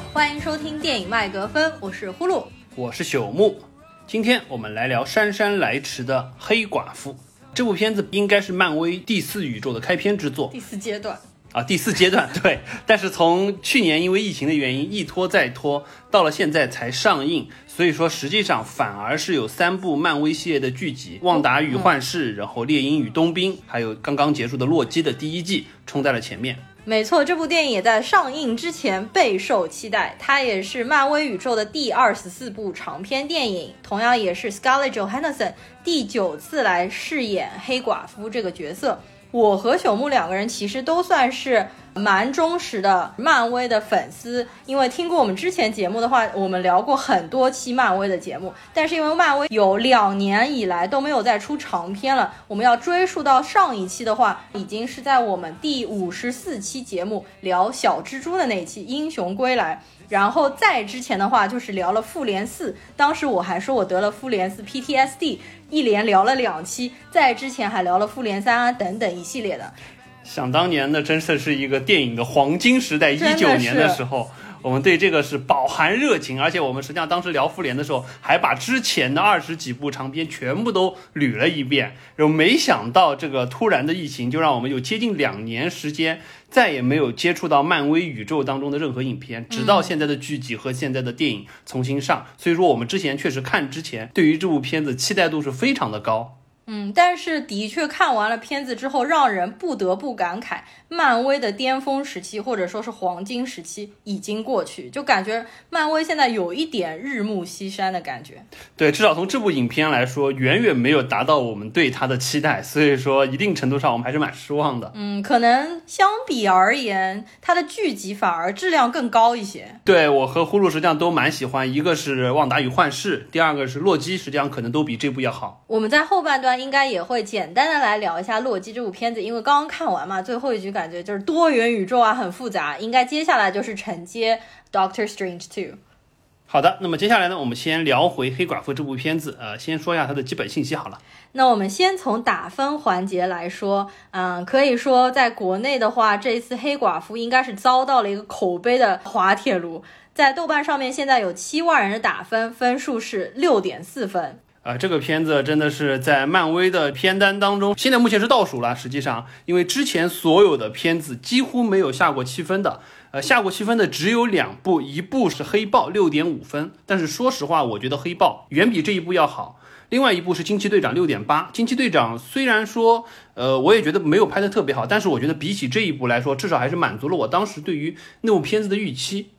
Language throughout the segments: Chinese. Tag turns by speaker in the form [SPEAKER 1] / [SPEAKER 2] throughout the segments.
[SPEAKER 1] 好，欢迎收听电影麦格芬，我是呼噜。
[SPEAKER 2] 我是朽木，今天我们来聊姗姗来迟的《黑寡妇》这部片子，应该是漫威第四宇宙的开篇之作
[SPEAKER 1] 第四阶段，
[SPEAKER 2] 啊，第四阶段 对。但是从去年因为疫情的原因一拖再拖，到了现在才上映，所以说实际上反而是有三部漫威系列的剧集，《旺达与幻视》，然后《猎鹰与冬兵》，还有刚刚结束的《洛基》的第一季冲在了前面。
[SPEAKER 1] 没错，这部电影也在上映之前备受期待。它也是漫威宇宙的第二十四部长篇电影，同样也是 Scarlett Johansson 第九次来饰演黑寡妇这个角色。我和朽木两个人其实都算是蛮忠实的漫威的粉丝，因为听过我们之前节目的话，我们聊过很多期漫威的节目。但是因为漫威有两年以来都没有再出长篇了，我们要追溯到上一期的话，已经是在我们第五十四期节目聊小蜘蛛的那一期《英雄归来》。然后再之前的话就是聊了复联四，当时我还说我得了复联四 PTSD，一连聊了两期。再之前还聊了复联三啊等等一系列的。
[SPEAKER 2] 想当年呢，真的是一个电影的黄金时代，一九年的时候。我们对这个是饱含热情，而且我们实际上当时聊复联的时候，还把之前的二十几部长片全部都捋了一遍。然后没想到这个突然的疫情，就让我们有接近两年时间，再也没有接触到漫威宇宙当中的任何影片，直到现在的剧集和现在的电影重新上。所以说，我们之前确实看之前，对于这部片子期待度是非常的高。
[SPEAKER 1] 嗯，但是的确看完了片子之后，让人不得不感慨，漫威的巅峰时期或者说是黄金时期已经过去，就感觉漫威现在有一点日暮西山的感觉。
[SPEAKER 2] 对，至少从这部影片来说，远远没有达到我们对它的期待，所以说一定程度上我们还是蛮失望的。
[SPEAKER 1] 嗯，可能相比而言，它的剧集反而质量更高一些。
[SPEAKER 2] 对我和呼噜实际上都蛮喜欢，一个是《旺达与幻视》，第二个是《洛基》，实际上可能都比这部要好。
[SPEAKER 1] 我们在后半段应该也会简单的来聊一下《洛基》这部片子，因为刚刚看完嘛，最后一局感觉就是多元宇宙啊，很复杂。应该接下来就是承接 Doctor Strange Two。
[SPEAKER 2] 好的，那么接下来呢，我们先聊回《黑寡妇》这部片子，呃，先说一下它的基本信息好了。
[SPEAKER 1] 那我们先从打分环节来说，嗯，可以说在国内的话，这一次黑寡妇应该是遭到了一个口碑的滑铁卢，在豆瓣上面现在有七万人的打分，分数是六点四分。
[SPEAKER 2] 啊、这个片子真的是在漫威的片单当中，现在目前是倒数了。实际上，因为之前所有的片子几乎没有下过七分的，呃，下过七分的只有两部，一部是《黑豹》六点五分，但是说实话，我觉得《黑豹》远比这一部要好。另外一部是《惊奇队长》六点八，《惊奇队长》虽然说，呃，我也觉得没有拍的特别好，但是我觉得比起这一部来说，至少还是满足了我当时对于那部片子的预期。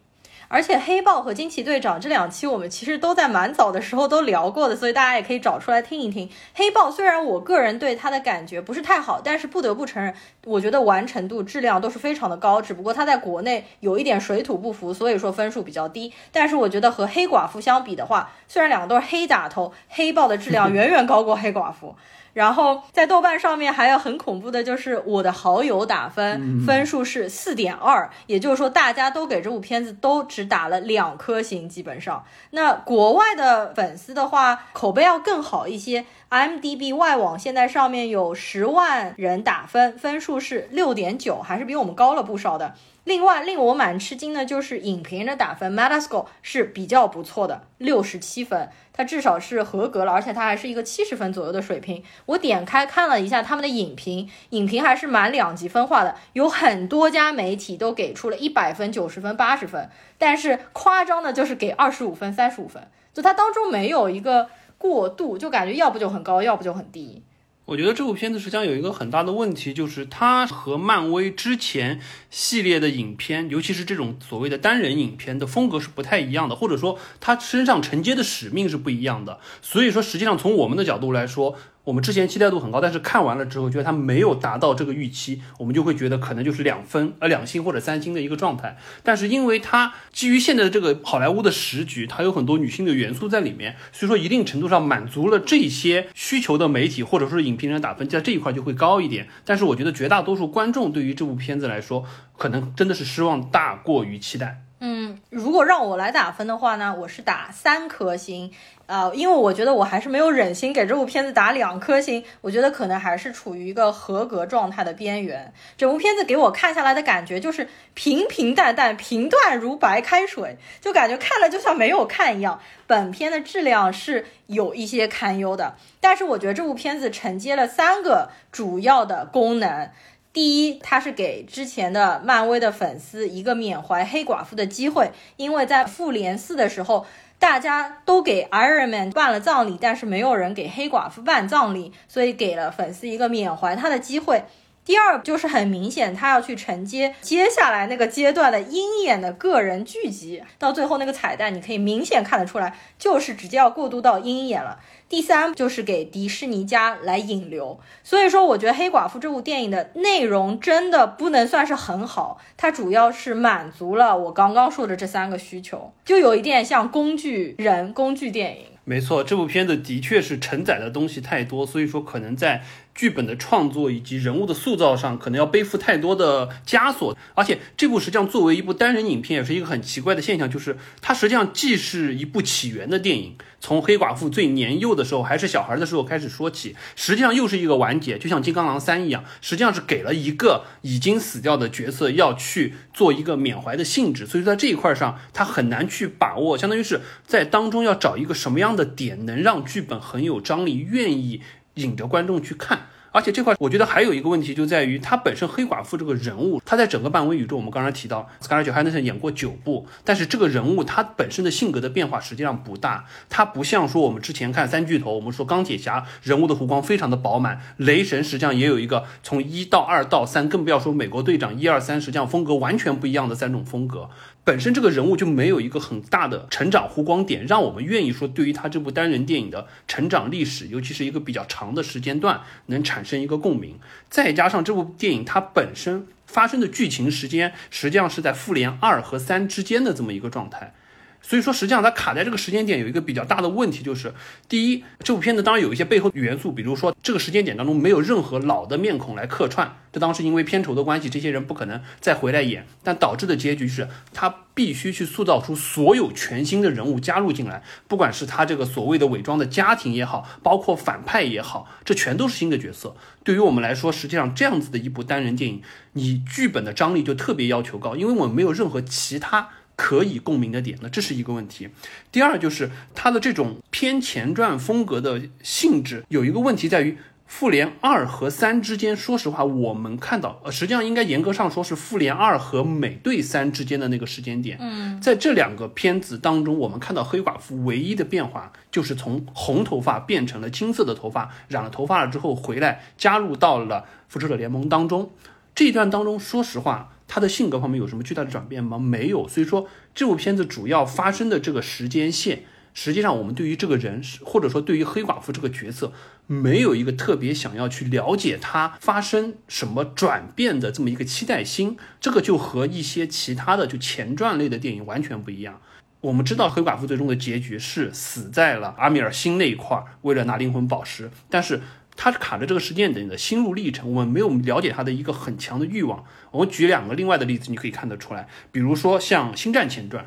[SPEAKER 1] 而且黑豹和惊奇队长这两期我们其实都在蛮早的时候都聊过的，所以大家也可以找出来听一听。黑豹虽然我个人对它的感觉不是太好，但是不得不承认，我觉得完成度、质量都是非常的高。只不过它在国内有一点水土不服，所以说分数比较低。但是我觉得和黑寡妇相比的话，虽然两个都是黑打头，黑豹的质量远远高过黑寡妇。然后在豆瓣上面还有很恐怖的，就是我的好友打分，分数是四点二，也就是说大家都给这部片子都只打了两颗星，基本上。那国外的粉丝的话，口碑要更好一些。IMDB 外网现在上面有十万人打分，分数是六点九，还是比我们高了不少的。另外，令我蛮吃惊的就是影评人的打分，Metascore 是比较不错的，六十七分，它至少是合格了，而且它还是一个七十分左右的水平。我点开看了一下他们的影评，影评还是蛮两极分化的，有很多家媒体都给出了一百分、九十分、八十分，但是夸张的就是给二十五分、三十五分，就它当中没有一个过渡，就感觉要不就很高，要不就很低。
[SPEAKER 2] 我觉得这部片子实际上有一个很大的问题，就是它和漫威之前系列的影片，尤其是这种所谓的单人影片的风格是不太一样的，或者说它身上承接的使命是不一样的。所以说，实际上从我们的角度来说，我们之前期待度很高，但是看完了之后觉得它没有达到这个预期，我们就会觉得可能就是两分呃两星或者三星的一个状态。但是因为它基于现在的这个好莱坞的时局，它有很多女性的元素在里面，所以说一定程度上满足了这些需求的媒体或者说是影评人打分在这一块就会高一点。但是我觉得绝大多数观众对于这部片子来说，可能真的是失望大过于期待。
[SPEAKER 1] 嗯，如果让我来打分的话呢，我是打三颗星。呃，因为我觉得我还是没有忍心给这部片子打两颗星，我觉得可能还是处于一个合格状态的边缘。整部片子给我看下来的感觉就是平平淡淡，平淡如白开水，就感觉看了就像没有看一样。本片的质量是有一些堪忧的，但是我觉得这部片子承接了三个主要的功能。第一，他是给之前的漫威的粉丝一个缅怀黑寡妇的机会，因为在复联四的时候。大家都给 Iron Man 办了葬礼，但是没有人给黑寡妇办葬礼，所以给了粉丝一个缅怀他的机会。第二就是很明显，他要去承接接下来那个阶段的鹰眼的个人剧集，到最后那个彩蛋，你可以明显看得出来，就是直接要过渡到鹰眼了。第三就是给迪士尼家来引流，所以说我觉得《黑寡妇》这部电影的内容真的不能算是很好，它主要是满足了我刚刚说的这三个需求，就有一点像工具人工具电影。
[SPEAKER 2] 没错，这部片子的确是承载的东西太多，所以说可能在。剧本的创作以及人物的塑造上，可能要背负太多的枷锁。而且这部实际上作为一部单人影片，也是一个很奇怪的现象，就是它实际上既是一部起源的电影，从黑寡妇最年幼的时候，还是小孩的时候开始说起，实际上又是一个完结，就像金刚狼三一样，实际上是给了一个已经死掉的角色要去做一个缅怀的性质。所以在这一块上，它很难去把握，相当于是在当中要找一个什么样的点，能让剧本很有张力，愿意。引着观众去看，而且这块我觉得还有一个问题就在于，他本身黑寡妇这个人物，他在整个漫威宇宙，我们刚才提到斯卡 h a 汉 s o n 演过九部，但是这个人物他本身的性格的变化实际上不大，他不像说我们之前看三巨头，我们说钢铁侠人物的弧光非常的饱满，雷神实际上也有一个从一到二到三，更不要说美国队长一二三，实际上风格完全不一样的三种风格。本身这个人物就没有一个很大的成长弧光点，让我们愿意说对于他这部单人电影的成长历史，尤其是一个比较长的时间段，能产生一个共鸣。再加上这部电影它本身发生的剧情时间，实际上是在复联二和三之间的这么一个状态。所以说，实际上它卡在这个时间点有一个比较大的问题，就是第一，这部片子当然有一些背后元素，比如说这个时间点当中没有任何老的面孔来客串，这当时因为片酬的关系，这些人不可能再回来演，但导致的结局是他必须去塑造出所有全新的人物加入进来，不管是他这个所谓的伪装的家庭也好，包括反派也好，这全都是新的角色。对于我们来说，实际上这样子的一部单人电影，你剧本的张力就特别要求高，因为我们没有任何其他。可以共鸣的点，那这是一个问题。第二就是它的这种偏前传风格的性质，有一个问题在于复联二和三之间。说实话，我们看到，呃，实际上应该严格上说是复联二和美队三之间的那个时间点。
[SPEAKER 1] 嗯，
[SPEAKER 2] 在这两个片子当中，我们看到黑寡妇唯一的变化就是从红头发变成了金色的头发，染了头发了之后回来加入到了复仇者联盟当中。这一段当中，说实话。他的性格方面有什么巨大的转变吗？没有，所以说这部片子主要发生的这个时间线，实际上我们对于这个人，或者说对于黑寡妇这个角色，没有一个特别想要去了解他发生什么转变的这么一个期待心，这个就和一些其他的就前传类的电影完全不一样。我们知道黑寡妇最终的结局是死在了阿米尔星那一块儿，为了拿灵魂宝石，但是。他卡着这个时间点的心路历程，我们没有了解他的一个很强的欲望。我们举两个另外的例子，你可以看得出来。比如说像《星战前传》，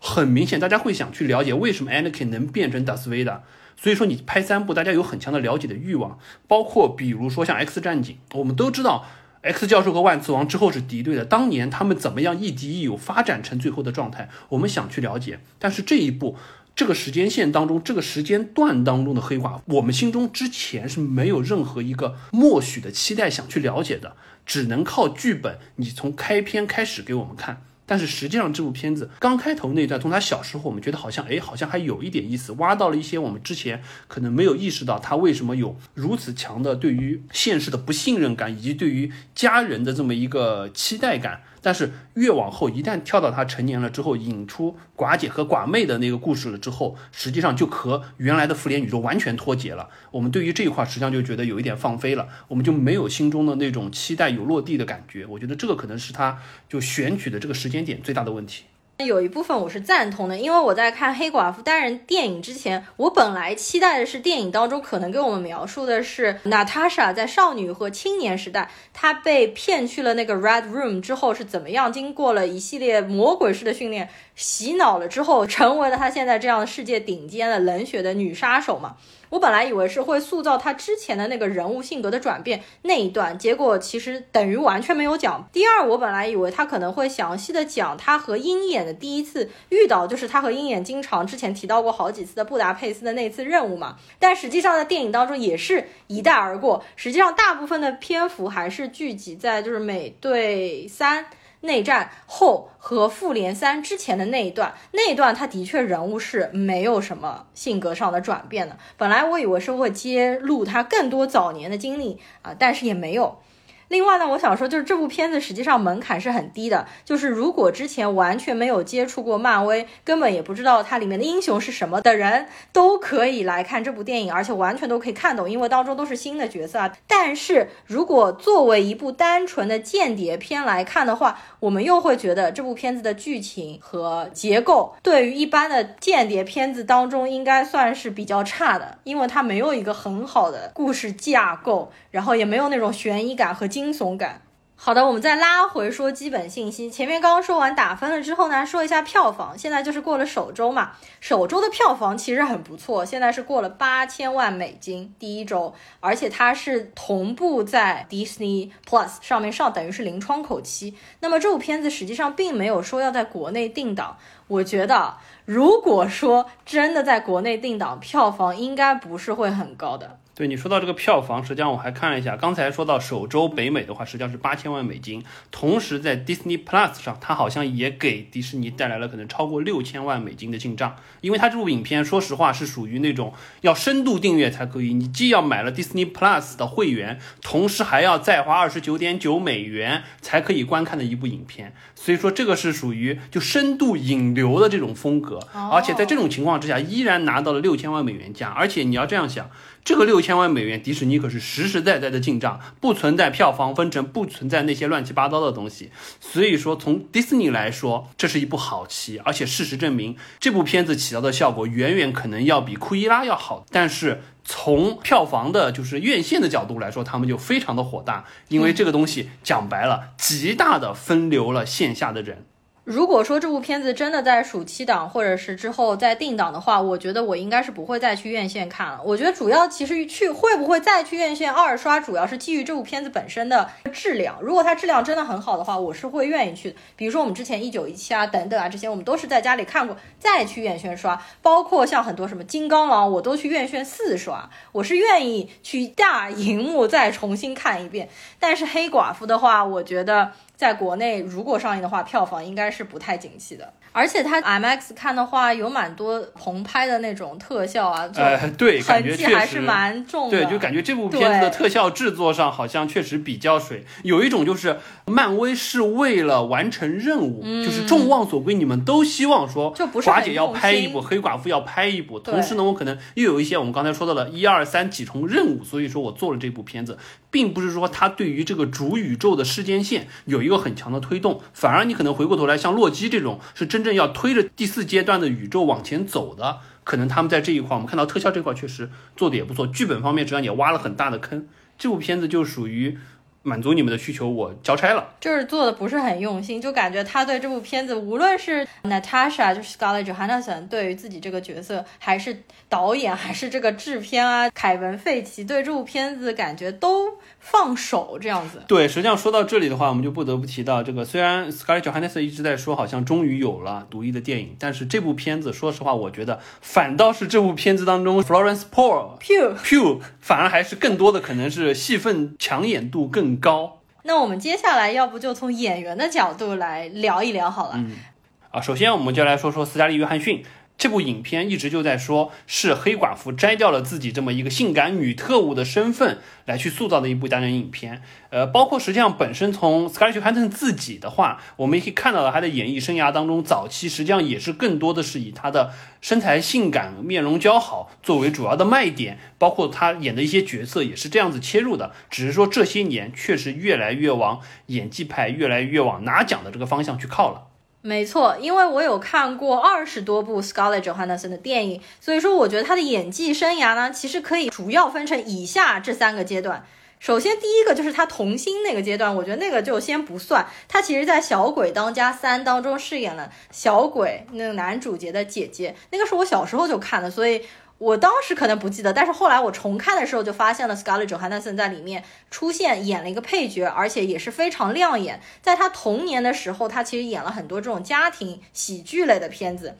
[SPEAKER 2] 很明显大家会想去了解为什么 Anakin 能变成 Darth Vader，所以说你拍三部，大家有很强的了解的欲望。包括比如说像《X 战警》，我们都知道 X 教授和万磁王之后是敌对的，当年他们怎么样亦敌亦友，发展成最后的状态，我们想去了解。但是这一步。这个时间线当中，这个时间段当中的黑寡妇，我们心中之前是没有任何一个默许的期待想去了解的，只能靠剧本，你从开篇开始给我们看。但是实际上，这部片子刚开头那段，从他小时候，我们觉得好像，哎，好像还有一点意思，挖到了一些我们之前可能没有意识到他为什么有如此强的对于现实的不信任感，以及对于家人的这么一个期待感。但是越往后，一旦跳到他成年了之后，引出寡姐和寡妹的那个故事了之后，实际上就和原来的复联宇宙完全脱节了。我们对于这一块实际上就觉得有一点放飞了，我们就没有心中的那种期待有落地的感觉。我觉得这个可能是他就选取的这个时间点最大的问题。
[SPEAKER 1] 有一部分我是赞同的，因为我在看黑寡妇单人电影之前，我本来期待的是电影当中可能给我们描述的是娜塔莎在少女和青年时代，她被骗去了那个 Red Room 之后是怎么样，经过了一系列魔鬼式的训练，洗脑了之后，成为了她现在这样世界顶尖的冷血的女杀手嘛。我本来以为是会塑造他之前的那个人物性格的转变那一段，结果其实等于完全没有讲。第二，我本来以为他可能会详细的讲他和鹰眼的第一次遇到，就是他和鹰眼经常之前提到过好几次的布达佩斯的那次任务嘛。但实际上在电影当中也是一带而过，实际上大部分的篇幅还是聚集在就是美队三。内战后和复联三之前的那一段，那一段他的确人物是没有什么性格上的转变的。本来我以为是会揭露他更多早年的经历啊，但是也没有。另外呢，我想说，就是这部片子实际上门槛是很低的。就是如果之前完全没有接触过漫威，根本也不知道它里面的英雄是什么的人，都可以来看这部电影，而且完全都可以看懂，因为当中都是新的角色啊。但是如果作为一部单纯的间谍片来看的话，我们又会觉得这部片子的剧情和结构，对于一般的间谍片子当中应该算是比较差的，因为它没有一个很好的故事架构，然后也没有那种悬疑感和。惊悚感。好的，我们再拉回说基本信息。前面刚刚说完打分了之后呢，说一下票房。现在就是过了首周嘛，首周的票房其实很不错，现在是过了八千万美金第一周，而且它是同步在 Disney Plus 上面上，等于是零窗口期。那么这部片子实际上并没有说要在国内定档，我觉得如果说真的在国内定档，票房应该不是会很高的。
[SPEAKER 2] 对你说到这个票房，实际上我还看了一下，刚才说到首周北美的话，实际上是八千万美金，同时在 Disney Plus 上，它好像也给迪士尼带来了可能超过六千万美金的进账，因为它这部影片，说实话是属于那种要深度订阅才可以，你既要买了 Disney Plus 的会员，同时还要再花二十九点九美元才可以观看的一部影片，所以说这个是属于就深度引流的这种风格，而且在这种情况之下，依然拿到了六千万美元价，而且你要这样想。这个六千万美元，迪士尼可是实实在在的进账，不存在票房分成，不存在那些乱七八糟的东西。所以说，从迪士尼来说，这是一部好棋。而且事实证明，这部片子起到的效果远远可能要比库伊拉要好。但是从票房的，就是院线的角度来说，他们就非常的火大，因为这个东西讲白了，极大的分流了线下的人。
[SPEAKER 1] 如果说这部片子真的在暑期档或者是之后再定档的话，我觉得我应该是不会再去院线看了。我觉得主要其实去会不会再去院线二刷，主要是基于这部片子本身的质量。如果它质量真的很好的话，我是会愿意去。比如说我们之前一九一七啊等等啊这些，我们都是在家里看过再去院线刷。包括像很多什么金刚狼，我都去院线四刷，我是愿意去大荧幕再重新看一遍。但是黑寡妇的话，我觉得。在国内如果上映的话，票房应该是不太景气的。而且它 IMAX 看的话，有蛮多棚拍的那种特效啊，
[SPEAKER 2] 呃，对，
[SPEAKER 1] 感觉还是蛮重
[SPEAKER 2] 的。对，就感觉这部片子的特效制作上好像确实比较水。有一种就是漫威是为了完成任务，就是众望所归，你们都希望说，
[SPEAKER 1] 就不是
[SPEAKER 2] 寡姐要拍一部，黑寡妇要拍一部，同时呢，我可能又有一些我们刚才说到的一二三几重任务，所以说我做了这部片子，并不是说它对于这个主宇宙的时间线有一个很强的推动，反而你可能回过头来，像洛基这种是真。正正要推着第四阶段的宇宙往前走的，可能他们在这一块，我们看到特效这块确实做的也不错，剧本方面实际上也挖了很大的坑。这部片子就属于满足你们的需求，我交差了，
[SPEAKER 1] 就是做的不是很用心，就感觉他对这部片子，无论是 Natasha 就是 Scarlett Johansson 对于自己这个角色，还是导演，还是这个制片啊，凯文·费奇对这部片子感觉都。放手这样子，
[SPEAKER 2] 对，实际上说到这里的话，我们就不得不提到这个。虽然 Scarlett Johansson 一直在说，好像终于有了独立的电影，但是这部片子，说实话，我觉得反倒是这部片子当中 Florence Pugh Pugh 反而还是更多的可能是戏份抢眼度更高。
[SPEAKER 1] 那我们接下来要不就从演员的角度来聊一聊好了。
[SPEAKER 2] 嗯，啊，首先我们就来说说斯嘉丽约翰逊。这部影片一直就在说，是黑寡妇摘掉了自己这么一个性感女特务的身份来去塑造的一部单人影片。呃，包括实际上本身从 Scarlett Johansson 自己的话，我们也可以看到了她的演艺生涯当中，早期实际上也是更多的是以她的身材性感、面容姣好作为主要的卖点，包括她演的一些角色也是这样子切入的。只是说这些年确实越来越往演技派，越来越往拿奖的这个方向去靠了。
[SPEAKER 1] 没错，因为我有看过二十多部 Scarlett Johansson 的电影，所以说我觉得他的演技生涯呢，其实可以主要分成以下这三个阶段。首先，第一个就是他童星那个阶段，我觉得那个就先不算。他其实，在《小鬼当家三》当中饰演了小鬼那个男主角的姐姐，那个是我小时候就看的，所以。我当时可能不记得，但是后来我重看的时候就发现了 Scarlett Johansson 在里面出现演了一个配角，而且也是非常亮眼。在他童年的时候，他其实演了很多这种家庭喜剧类的片子。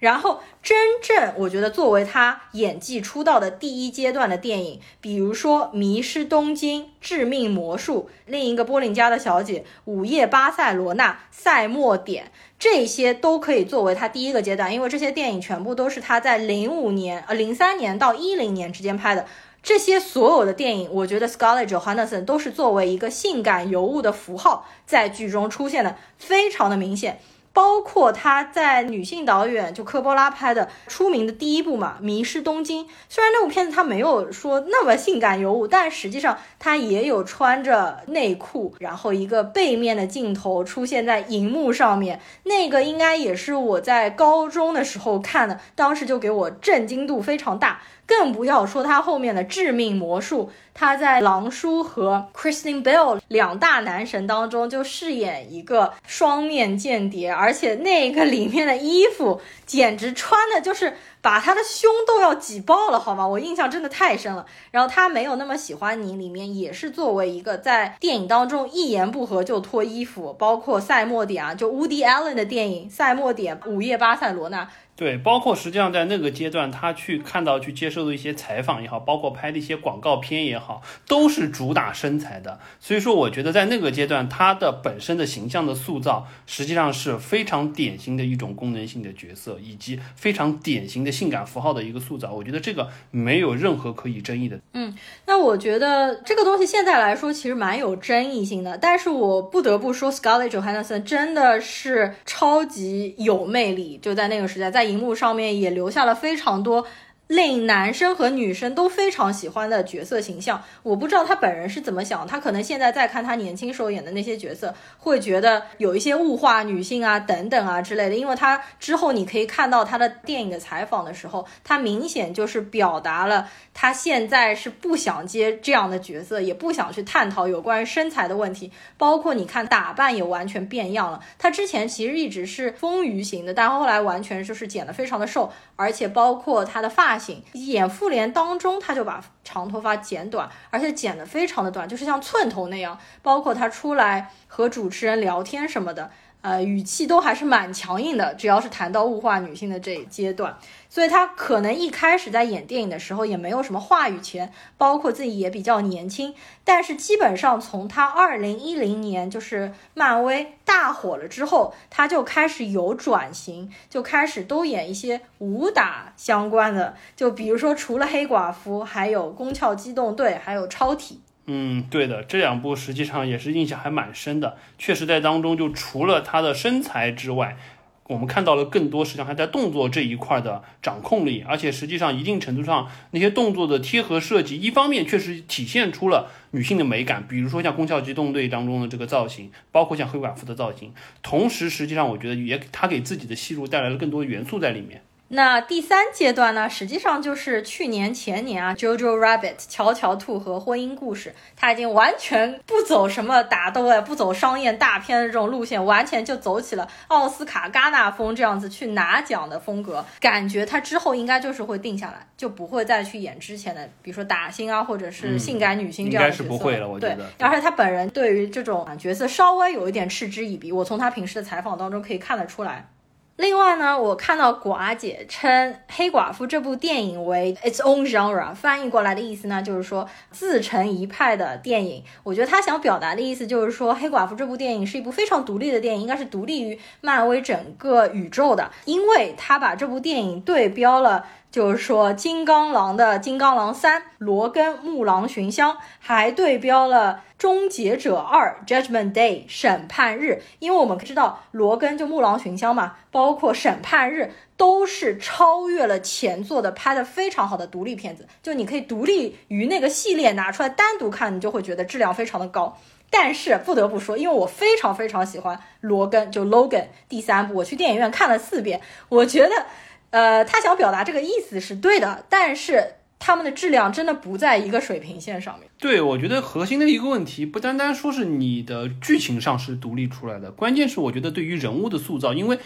[SPEAKER 1] 然后，真正我觉得作为他演技出道的第一阶段的电影，比如说《迷失东京》《致命魔术》，另一个波林家的小姐《午夜巴塞罗那》《赛末点》，这些都可以作为他第一个阶段，因为这些电影全部都是他在零五年、呃零三年到一零年之间拍的。这些所有的电影，我觉得 Scarlett Johansson 都是作为一个性感尤物的符号在剧中出现的，非常的明显。包括他在女性导演就科波拉拍的出名的第一部嘛，《迷失东京》。虽然那部片子他没有说那么性感尤物，但实际上他也有穿着内裤，然后一个背面的镜头出现在荧幕上面。那个应该也是我在高中的时候看的，当时就给我震惊度非常大。更不要说他后面的致命魔术，他在狼叔和 Christine Bell 两大男神当中就饰演一个双面间谍，而且那个里面的衣服简直穿的就是把他的胸都要挤爆了，好吗？我印象真的太深了。然后他没有那么喜欢你里面也是作为一个在电影当中一言不合就脱衣服，包括赛末点啊，就 Woody Allen 的电影《赛末点》《午夜巴塞罗那》。
[SPEAKER 2] 对，包括实际上在那个阶段，他去看到、去接受的一些采访也好，包括拍的一些广告片也好，都是主打身材的。所以说，我觉得在那个阶段，他的本身的形象的塑造，实际上是非常典型的一种功能性的角色，以及非常典型的性感符号的一个塑造。我觉得这个没有任何可以争议的。
[SPEAKER 1] 嗯，那我觉得这个东西现在来说其实蛮有争议性的，但是我不得不说，Scarlett Johansson 真的是超级有魅力，就在那个时代，在。荧幕上面也留下了非常多。令男生和女生都非常喜欢的角色形象，我不知道他本人是怎么想。他可能现在在看他年轻时候演的那些角色，会觉得有一些物化女性啊等等啊之类的。因为他之后你可以看到他的电影的采访的时候，他明显就是表达了他现在是不想接这样的角色，也不想去探讨有关于身材的问题。包括你看打扮也完全变样了。他之前其实一直是丰腴型的，但后来完全就是减得非常的瘦，而且包括他的发。演复联当中，他就把长头发剪短，而且剪得非常的短，就是像寸头那样。包括他出来和主持人聊天什么的。呃，语气都还是蛮强硬的，只要是谈到物化女性的这一阶段，所以他可能一开始在演电影的时候也没有什么话语权，包括自己也比较年轻。但是基本上从他二零一零年就是漫威大火了之后，他就开始有转型，就开始都演一些武打相关的，就比如说除了黑寡妇，还有宫壳机动队，还有超体。
[SPEAKER 2] 嗯，对的，这两部实际上也是印象还蛮深的。确实，在当中就除了他的身材之外，我们看到了更多实际上还在动作这一块的掌控力，而且实际上一定程度上那些动作的贴合设计，一方面确实体现出了女性的美感，比如说像《攻壳机动队》当中的这个造型，包括像黑寡妇的造型。同时，实际上我觉得也他给自己的戏路带来了更多元素在里面。
[SPEAKER 1] 那第三阶段呢，实际上就是去年前年啊，《Jojo Rabbit》乔乔兔和婚姻故事，他已经完全不走什么打斗啊，不走商业大片的这种路线，完全就走起了奥斯卡戛纳风这样子去拿奖的风格。感觉他之后应该就是会定下来，就不会再去演之前的，比如说打星啊，或者是性感女星这样的角色。
[SPEAKER 2] 应该是不会了，我觉得。
[SPEAKER 1] 对，而且他本人对于这种角色稍微有一点嗤之以鼻，我从他平时的采访当中可以看得出来。另外呢，我看到寡姐称《黑寡妇》这部电影为 its own genre，翻译过来的意思呢，就是说自成一派的电影。我觉得他想表达的意思就是说，《黑寡妇》这部电影是一部非常独立的电影，应该是独立于漫威整个宇宙的，因为他把这部电影对标了。就是说，金刚狼的《金刚狼三》，罗根木狼寻香，还对标了《终结者二》Judgment Day 审判日，因为我们知道罗根就木狼寻香嘛，包括审判日都是超越了前作的，拍的非常好的独立片子，就你可以独立于那个系列拿出来单独看，你就会觉得质量非常的高。但是不得不说，因为我非常非常喜欢罗根，就 Logan 第三部，我去电影院看了四遍，我觉得。呃，他想表达这个意思是对的，但是他们的质量真的不在一个水平线上面。
[SPEAKER 2] 对，我觉得核心的一个问题不单单说是你的剧情上是独立出来的，关键是我觉得对于人物的塑造，因为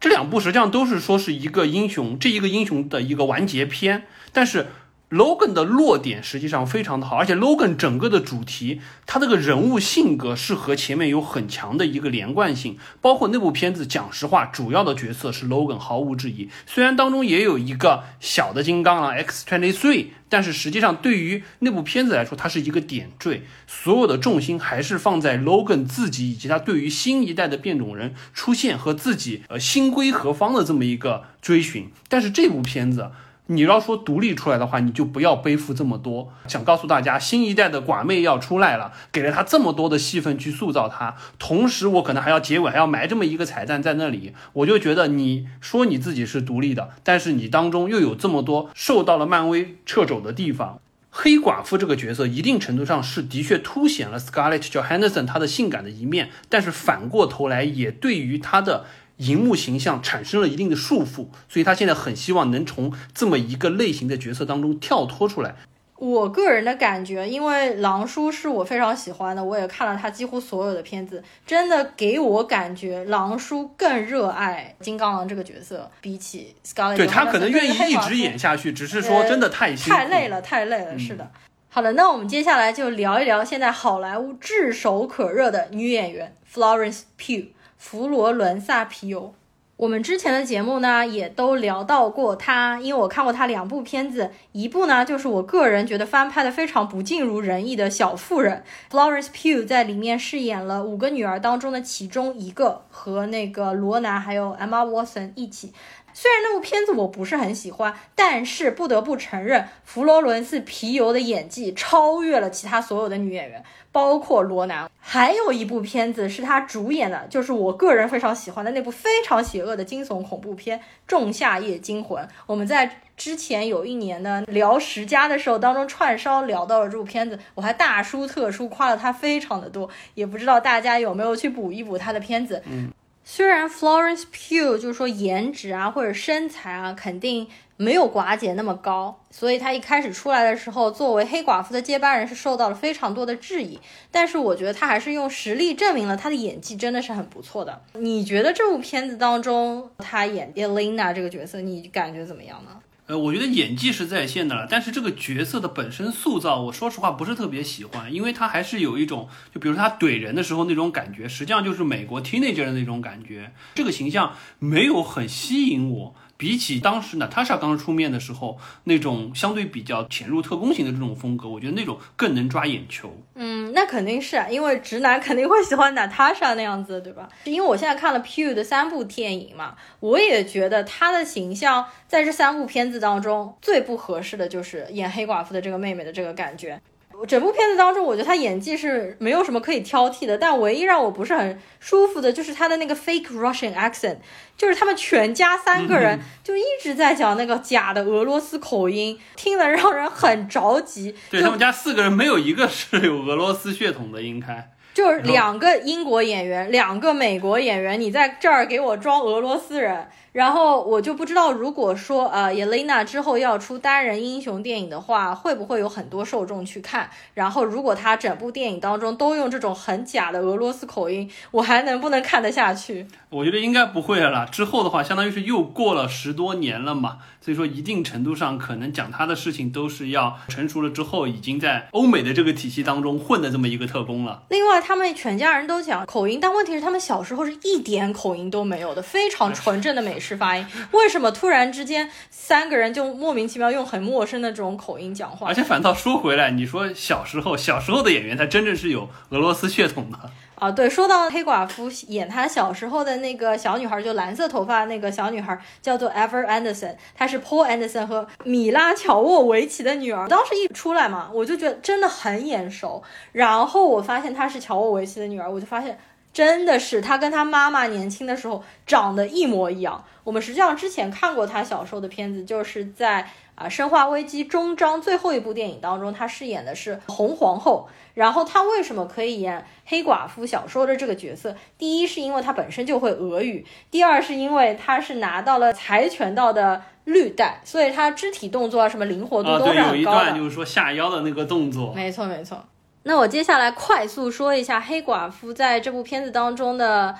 [SPEAKER 2] 这两部实际上都是说是一个英雄，这一个英雄的一个完结篇，但是。Logan 的落点实际上非常的好，而且 Logan 整个的主题，他这个人物性格是和前面有很强的一个连贯性。包括那部片子，讲实话，主要的角色是 Logan，毫无质疑。虽然当中也有一个小的金刚狼 X Twenty Three，但是实际上对于那部片子来说，它是一个点缀，所有的重心还是放在 Logan 自己以及他对于新一代的变种人出现和自己呃新归何方的这么一个追寻。但是这部片子。你要说独立出来的话，你就不要背负这么多。想告诉大家，新一代的寡妹要出来了，给了她这么多的戏份去塑造她，同时我可能还要结尾还要埋这么一个彩蛋在那里，我就觉得你说你自己是独立的，但是你当中又有这么多受到了漫威掣肘的地方。黑寡妇这个角色一定程度上是的确凸显了 Scarlett Johansson 她的性感的一面，但是反过头来也对于她的。荧幕形象产生了一定的束缚，所以他现在很希望能从这么一个类型的角色当中跳脱出来。
[SPEAKER 1] 我个人的感觉，因为狼叔是我非常喜欢的，我也看了他几乎所有的片子，真的给我感觉狼叔更热爱金刚狼这个角色，比起 Scarlett。
[SPEAKER 2] 对他可能愿意一直演下去，只是说真的太
[SPEAKER 1] 太累了，太累了。是的。好的，那我们接下来就聊一聊现在好莱坞炙手可热的女演员 Florence Pugh。佛罗伦萨皮尤，我们之前的节目呢也都聊到过他，因为我看过他两部片子，一部呢就是我个人觉得翻拍的非常不尽如人意的小妇人，Florence Pugh 在里面饰演了五个女儿当中的其中一个，和那个罗南还有 Emma Watson 一起。虽然那部片子我不是很喜欢，但是不得不承认，佛罗伦斯皮尤的演技超越了其他所有的女演员，包括罗南。还有一部片子是她主演的，就是我个人非常喜欢的那部非常邪恶的惊悚恐怖片《仲夏夜惊魂》。我们在之前有一年呢聊十佳的时候当中串烧聊到了这部片子，我还大书特书夸了他非常的多，也不知道大家有没有去补一补他的片子。
[SPEAKER 2] 嗯。
[SPEAKER 1] 虽然 Florence Pugh 就是说颜值啊或者身材啊肯定没有寡姐那么高，所以她一开始出来的时候，作为黑寡妇的接班人是受到了非常多的质疑。但是我觉得她还是用实力证明了她的演技真的是很不错的。你觉得这部片子当中她演 Elena 这个角色，你感觉怎么样呢？
[SPEAKER 2] 呃，我觉得演技是在线的了，但是这个角色的本身塑造，我说实话不是特别喜欢，因为他还是有一种，就比如说他怼人的时候那种感觉，实际上就是美国 teenager 的那种感觉，这个形象没有很吸引我。比起当时娜塔莎刚出面的时候那种相对比较潜入特工型的这种风格，我觉得那种更能抓眼球。
[SPEAKER 1] 嗯，那肯定是啊，因为直男肯定会喜欢娜塔莎那样子，对吧？因为我现在看了 Pugh 的三部电影嘛，我也觉得她的形象在这三部片子当中最不合适的就是演黑寡妇的这个妹妹的这个感觉。整部片子当中，我觉得他演技是没有什么可以挑剔的，但唯一让我不是很舒服的就是他的那个 fake Russian accent，就是他们全家三个人就一直在讲那个假的俄罗斯口音，听得让人很着急。
[SPEAKER 2] 对他们家四个人没有一个是有俄罗斯血统的，应该
[SPEAKER 1] 就是两个英国演员，两个美国演员，你在这儿给我装俄罗斯人。然后我就不知道，如果说呃，Yelena 之后要出单人英雄电影的话，会不会有很多受众去看？然后如果他整部电影当中都用这种很假的俄罗斯口音，我还能不能看得下去？
[SPEAKER 2] 我觉得应该不会了。之后的话，相当于是又过了十多年了嘛，所以说一定程度上可能讲他的事情都是要成熟了之后，已经在欧美的这个体系当中混的这么一个特工了。
[SPEAKER 1] 另外，他们全家人都讲口音，但问题是他们小时候是一点口音都没有的，非常纯正的美式发音。为什么突然之间三个人就莫名其妙用很陌生的这种口音讲话
[SPEAKER 2] 而？且反倒说回来，你说小时候小时候的演员，他真正是有俄罗斯血统的。
[SPEAKER 1] 啊，对，说到黑寡妇演她小时候的那个小女孩，就蓝色头发那个小女孩，叫做 Ever Anderson，她是 Paul Anderson 和米拉乔沃维奇的女儿。当时一出来嘛，我就觉得真的很眼熟。然后我发现她是乔沃维奇的女儿，我就发现真的是他跟他妈妈年轻的时候长得一模一样。我们实际上之前看过他小时候的片子，就是在啊《生化危机》终章最后一部电影当中，他饰演的是红皇后。然后他为什么可以演黑寡妇小时候的这个角色？第一是因为他本身就会俄语，第二是因为他是拿到了跆拳道的绿带，所以他肢体动作啊什么灵活度
[SPEAKER 2] 啊，
[SPEAKER 1] 都很高的。
[SPEAKER 2] 段就是说下腰的那个动作，
[SPEAKER 1] 没错，没错。那我接下来快速说一下黑寡妇在这部片子当中的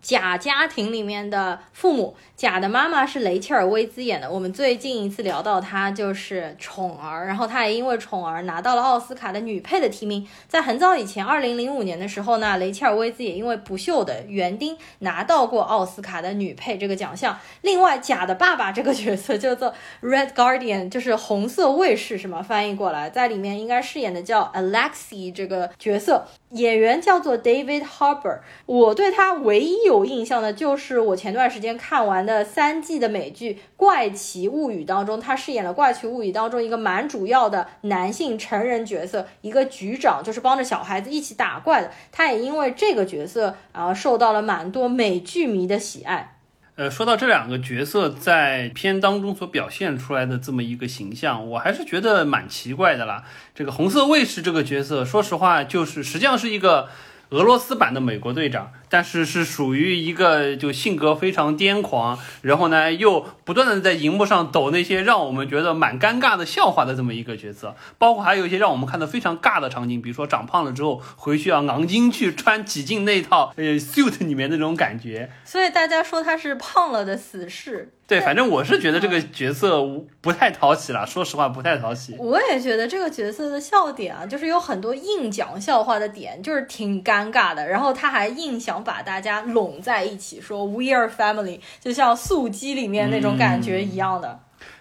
[SPEAKER 1] 假家庭里面的父母。假的妈妈是雷切尔·薇兹演的，我们最近一次聊到她就是宠儿，然后她也因为宠儿拿到了奥斯卡的女配的提名。在很早以前，二零零五年的时候呢，雷切尔·薇兹也因为《不锈的园丁》拿到过奥斯卡的女配这个奖项。另外，假的爸爸这个角色叫做 Red Guardian，就是红色卫士，什么翻译过来，在里面应该饰演的叫 Alexi 这个角色，演员叫做 David Harbour。我对他唯一有印象的就是我前段时间看完的三季的美剧《怪奇物语》当中，他饰演了《怪奇物语》当中一个蛮主要的男性成人角色，一个局长，就是帮着小孩子一起打怪的。他也因为这个角色，然后受到了蛮多美剧迷的喜爱。
[SPEAKER 2] 呃，说到这两个角色在片当中所表现出来的这么一个形象，我还是觉得蛮奇怪的啦。这个红色卫士这个角色，说实话，就是实际上是一个俄罗斯版的美国队长，但是是属于一个就性格非常癫狂，然后呢又不断的在荧幕上抖那些让我们觉得蛮尴尬的笑话的这么一个角色。包括还有一些让我们看的非常尬的场景，比如说长胖了之后回去要昂金去穿挤进那套呃 suit 里面那种感觉。
[SPEAKER 1] 所以大家说他是胖了的死士。
[SPEAKER 2] 对，反正我是觉得这个角色不太讨喜了，说实话不太讨喜。
[SPEAKER 1] 我也觉得这个角色的笑点啊，就是有很多硬讲笑话的点，就是挺尴尬的。然后他还硬想把大家拢在一起，说 “We are family”，就像素鸡里面那种感觉一样的。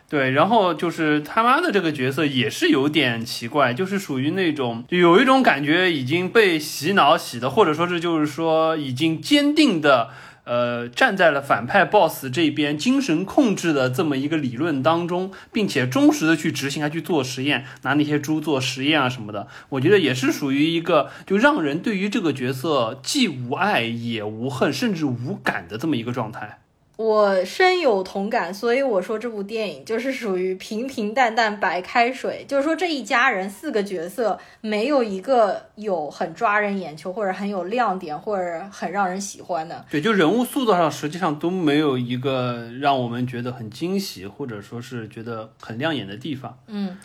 [SPEAKER 2] 对，然后就是他妈的这个角色也是有点奇怪，就是属于那种就有一种感觉已经被洗脑洗的，或者说是就是说已经坚定的。呃，站在了反派 boss 这边，精神控制的这么一个理论当中，并且忠实的去执行，还去做实验，拿那些猪做实验啊什么的，我觉得也是属于一个就让人对于这个角色既无爱也无恨，甚至无感的这么一个状态。
[SPEAKER 1] 我深有同感，所以我说这部电影就是属于平平淡淡白开水，就是说这一家人四个角色没有一个有很抓人眼球，或者很有亮点，或者很让人喜欢的。
[SPEAKER 2] 对，就人物塑造上实际上都没有一个让我们觉得很惊喜，或者说是觉得很亮眼的地方。
[SPEAKER 1] 嗯，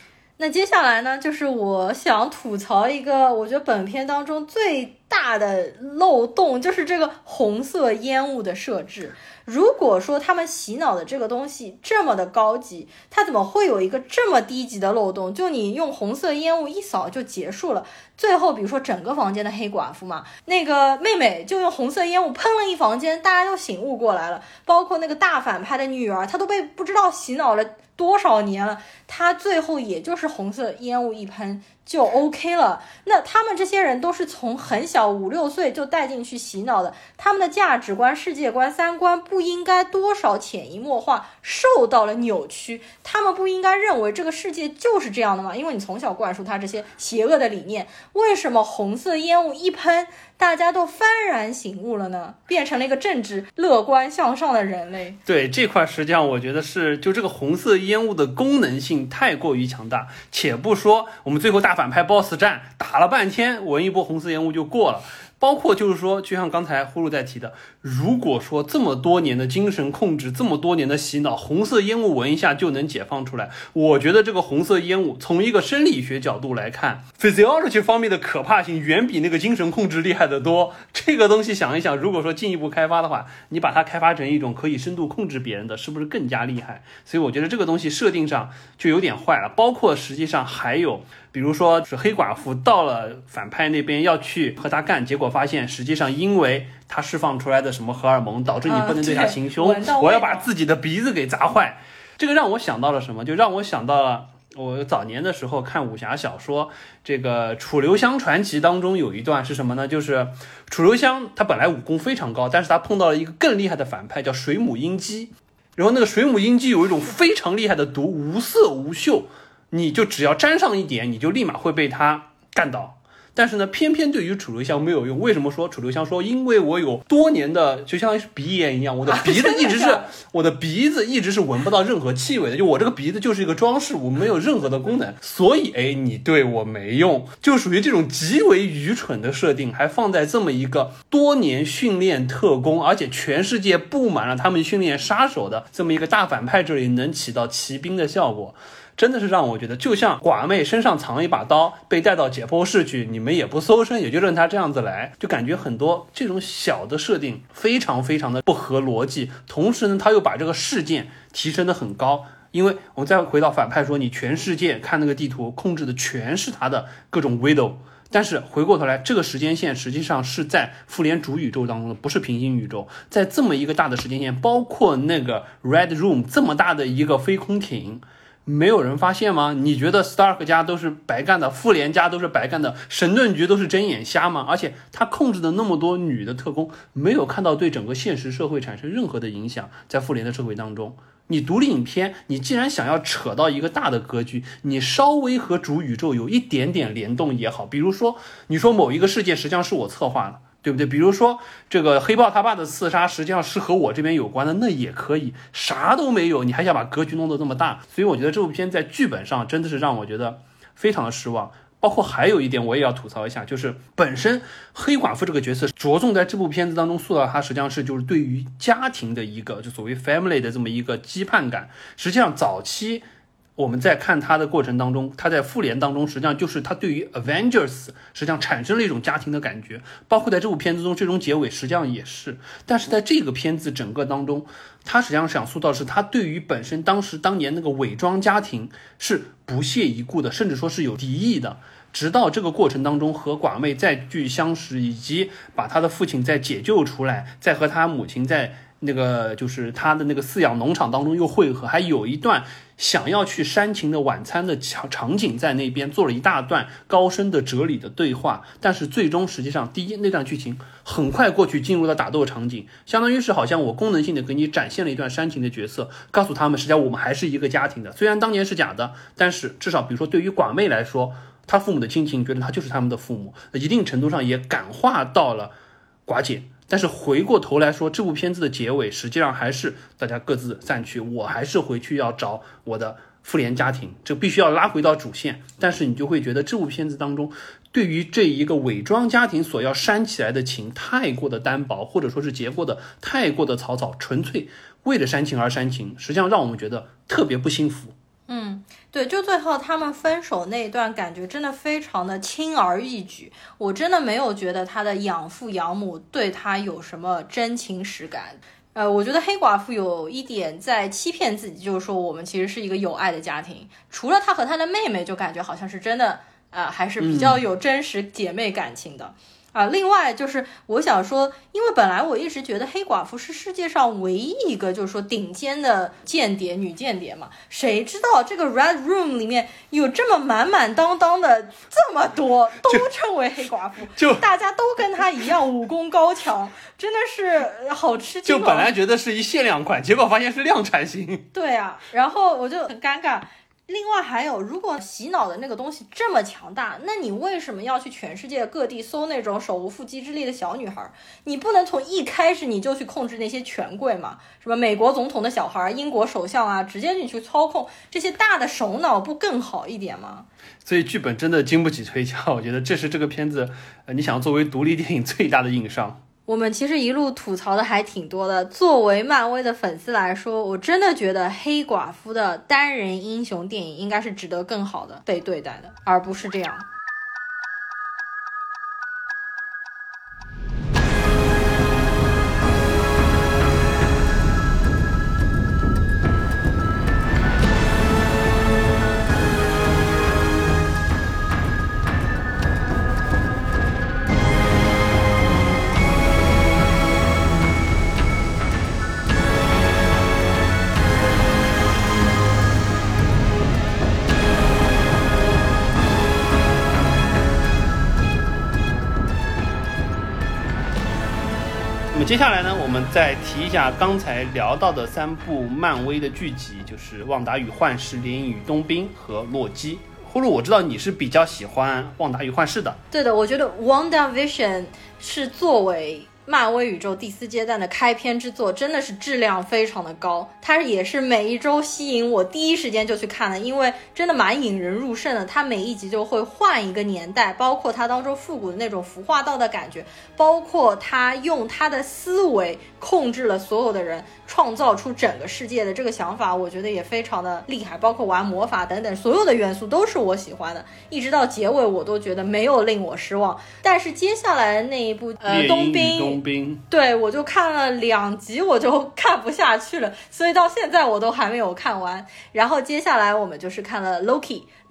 [SPEAKER 1] 那接下来呢，就是我想吐槽一个，我觉得本片当中最大的漏洞，就是这个红色烟雾的设置。如果说他们洗脑的这个东西这么的高级，它怎么会有一个这么低级的漏洞？就你用红色烟雾一扫就结束了。最后，比如说整个房间的黑寡妇嘛，那个妹妹就用红色烟雾喷了一房间，大家都醒悟过来了。包括那个大反派的女儿，她都被不知道洗脑了多少年了，他最后也就是红色烟雾一喷就 OK 了。那他们这些人都是从很小五六岁就带进去洗脑的，他们的价值观、世界观、三观不应该多少潜移默化受到了扭曲。他们不应该认为这个世界就是这样的吗？因为你从小灌输他这些邪恶的理念，为什么红色烟雾一喷，大家都幡然醒悟了呢？变成了一个正直、乐观、向上的人类。
[SPEAKER 2] 对这块，实际上我觉得是就这个红色烟雾的功能性太过于强大。且不说我们最后大反派 BOSS 战打了半天，闻一波红色烟雾就过了。包括就是说，就像刚才呼噜在提的，如果说这么多年的精神控制，这么多年的洗脑，红色烟雾闻一下就能解放出来，我觉得这个红色烟雾从一个生理学角度来看，physiology 方面的可怕性远比那个精神控制厉害得多。这个东西想一想，如果说进一步开发的话，你把它开发成一种可以深度控制别人的，是不是更加厉害？所以我觉得这个东西设定上就有点坏了。包括实际上还有。比如说是黑寡妇到了反派那边要去和他干，结果发现实际上因为他释放出来的什么荷尔蒙，导致你不能对他行凶，我要把自己的鼻子给砸坏。这个让我想到了什么？就让我想到了我早年的时候看武侠小说，这个楚留香传奇当中有一段是什么呢？就是楚留香他本来武功非常高，但是他碰到了一个更厉害的反派叫水母鹰姬，然后那个水母鹰姬有一种非常厉害的毒，无色无嗅。你就只要沾上一点，你就立马会被他干倒。但是呢，偏偏对于楚留香没有用。为什么说楚留香说？因为我有多年的，就相当于是鼻炎一样，我的鼻子一直是，我的鼻子一直是闻不到任何气味的。就我这个鼻子就是一个装饰物，没有任何的功能。所以，哎，你对我没用，就属于这种极为愚蠢的设定，还放在这么一个多年训练特工，而且全世界布满了他们训练杀手的这么一个大反派这里，能起到骑兵的效果。真的是让我觉得，就像寡妹身上藏一把刀，被带到解剖室去，你们也不搜身，也就任他这样子来，就感觉很多这种小的设定非常非常的不合逻辑。同时呢，他又把这个事件提升的很高，因为我们再回到反派说，你全世界看那个地图，控制的全是他的各种 widow，但是回过头来，这个时间线实际上是在复联主宇宙当中的，不是平行宇宙，在这么一个大的时间线，包括那个 Red Room 这么大的一个飞空艇。没有人发现吗？你觉得 Stark 家都是白干的，复联家都是白干的，神盾局都是睁眼瞎吗？而且他控制的那么多女的特工，没有看到对整个现实社会产生任何的影响。在复联的社会当中，你独立影片，你既然想要扯到一个大的格局，你稍微和主宇宙有一点点联动也好。比如说，你说某一个事件实际上是我策划的。对不对？比如说这个黑豹他爸的刺杀，实际上是和我这边有关的，那也可以。啥都没有，你还想把格局弄得这么大？所以我觉得这部片在剧本上真的是让我觉得非常的失望。包括还有一点，我也要吐槽一下，就是本身黑寡妇这个角色着重在这部片子当中塑造，她实际上是就是对于家庭的一个就所谓 family 的这么一个羁绊感。实际上早期。我们在看他的过程当中，他在复联当中，实际上就是他对于 Avengers 实际上产生了一种家庭的感觉，包括在这部片子中，最终结尾实际上也是。但是在这个片子整个当中，他实际上想塑造是他对于本身当时当年那个伪装家庭是不屑一顾的，甚至说是有敌意的。直到这个过程当中和寡妹再聚相识，以及把他的父亲再解救出来，再和他母亲在那个就是他的那个饲养农场当中又汇合，还有一段。想要去煽情的晚餐的场场景在那边做了一大段高深的哲理的对话，但是最终实际上第一那段剧情很快过去进入了打斗场景，相当于是好像我功能性的给你展现了一段煽情的角色，告诉他们实际上我们还是一个家庭的，虽然当年是假的，但是至少比如说对于寡妹来说，她父母的亲情觉得她就是他们的父母，一定程度上也感化到了寡姐。但是回过头来说，这部片子的结尾实际上还是大家各自散去，我还是回去要找我的复联家庭，这必须要拉回到主线。但是你就会觉得这部片子当中，对于这一个伪装家庭所要煽起来的情太过的单薄，或者说是结过的太过的草草，纯粹为了煽情而煽情，实际上让我们觉得特别不幸福。
[SPEAKER 1] 嗯，对，就最后他们分手那一段，感觉真的非常的轻而易举。我真的没有觉得他的养父养母对他有什么真情实感。呃，我觉得黑寡妇有一点在欺骗自己，就是说我们其实是一个有爱的家庭，除了他和他的妹妹，就感觉好像是真的，呃，还是比较有真实姐妹感情的。啊，另外就是我想说，因为本来我一直觉得黑寡妇是世界上唯一一个就是说顶尖的间谍女间谍嘛，谁知道这个 Red Room 里面有这么满满当当的这么多都称为黑寡妇，
[SPEAKER 2] 就
[SPEAKER 1] 大家都跟她一样武功高强，真的是好吃惊。
[SPEAKER 2] 就本来觉得是一限量款，结果发现是量产型。
[SPEAKER 1] 对啊，然后我就很尴尬。另外还有，如果洗脑的那个东西这么强大，那你为什么要去全世界各地搜那种手无缚鸡之力的小女孩？你不能从一开始你就去控制那些权贵嘛？什么美国总统的小孩、英国首相啊，直接你去操控这些大的首脑，不更好一点吗？
[SPEAKER 2] 所以剧本真的经不起推敲，我觉得这是这个片子，你想作为独立电影最大的硬伤。
[SPEAKER 1] 我们其实一路吐槽的还挺多的。作为漫威的粉丝来说，我真的觉得黑寡妇的单人英雄电影应该是值得更好的被对待的，而不是这样。
[SPEAKER 2] 接下来呢，我们再提一下刚才聊到的三部漫威的剧集，就是《旺达与幻视》、《灵与冬兵》和《洛基》。呼噜，我知道你是比较喜欢《旺达与幻视》的。
[SPEAKER 1] 对的，我觉得《Wanda Vision》是作为。漫威宇宙第四阶段的开篇之作真的是质量非常的高，它也是每一周吸引我第一时间就去看的，因为真的蛮引人入胜的。它每一集就会换一个年代，包括它当中复古的那种服化道的感觉，包括它用它的思维控制了所有的人，创造出整个世界的这个想法，我觉得也非常的厉害。包括玩魔法等等，所有的元素都是我喜欢的，一直到结尾我都觉得没有令我失望。但是接下来那一部呃冬兵。
[SPEAKER 2] 冬兵，
[SPEAKER 1] 对我就看了两集，我就看不下去了，所以到现在我都还没有看完。然后接下来我们就是看了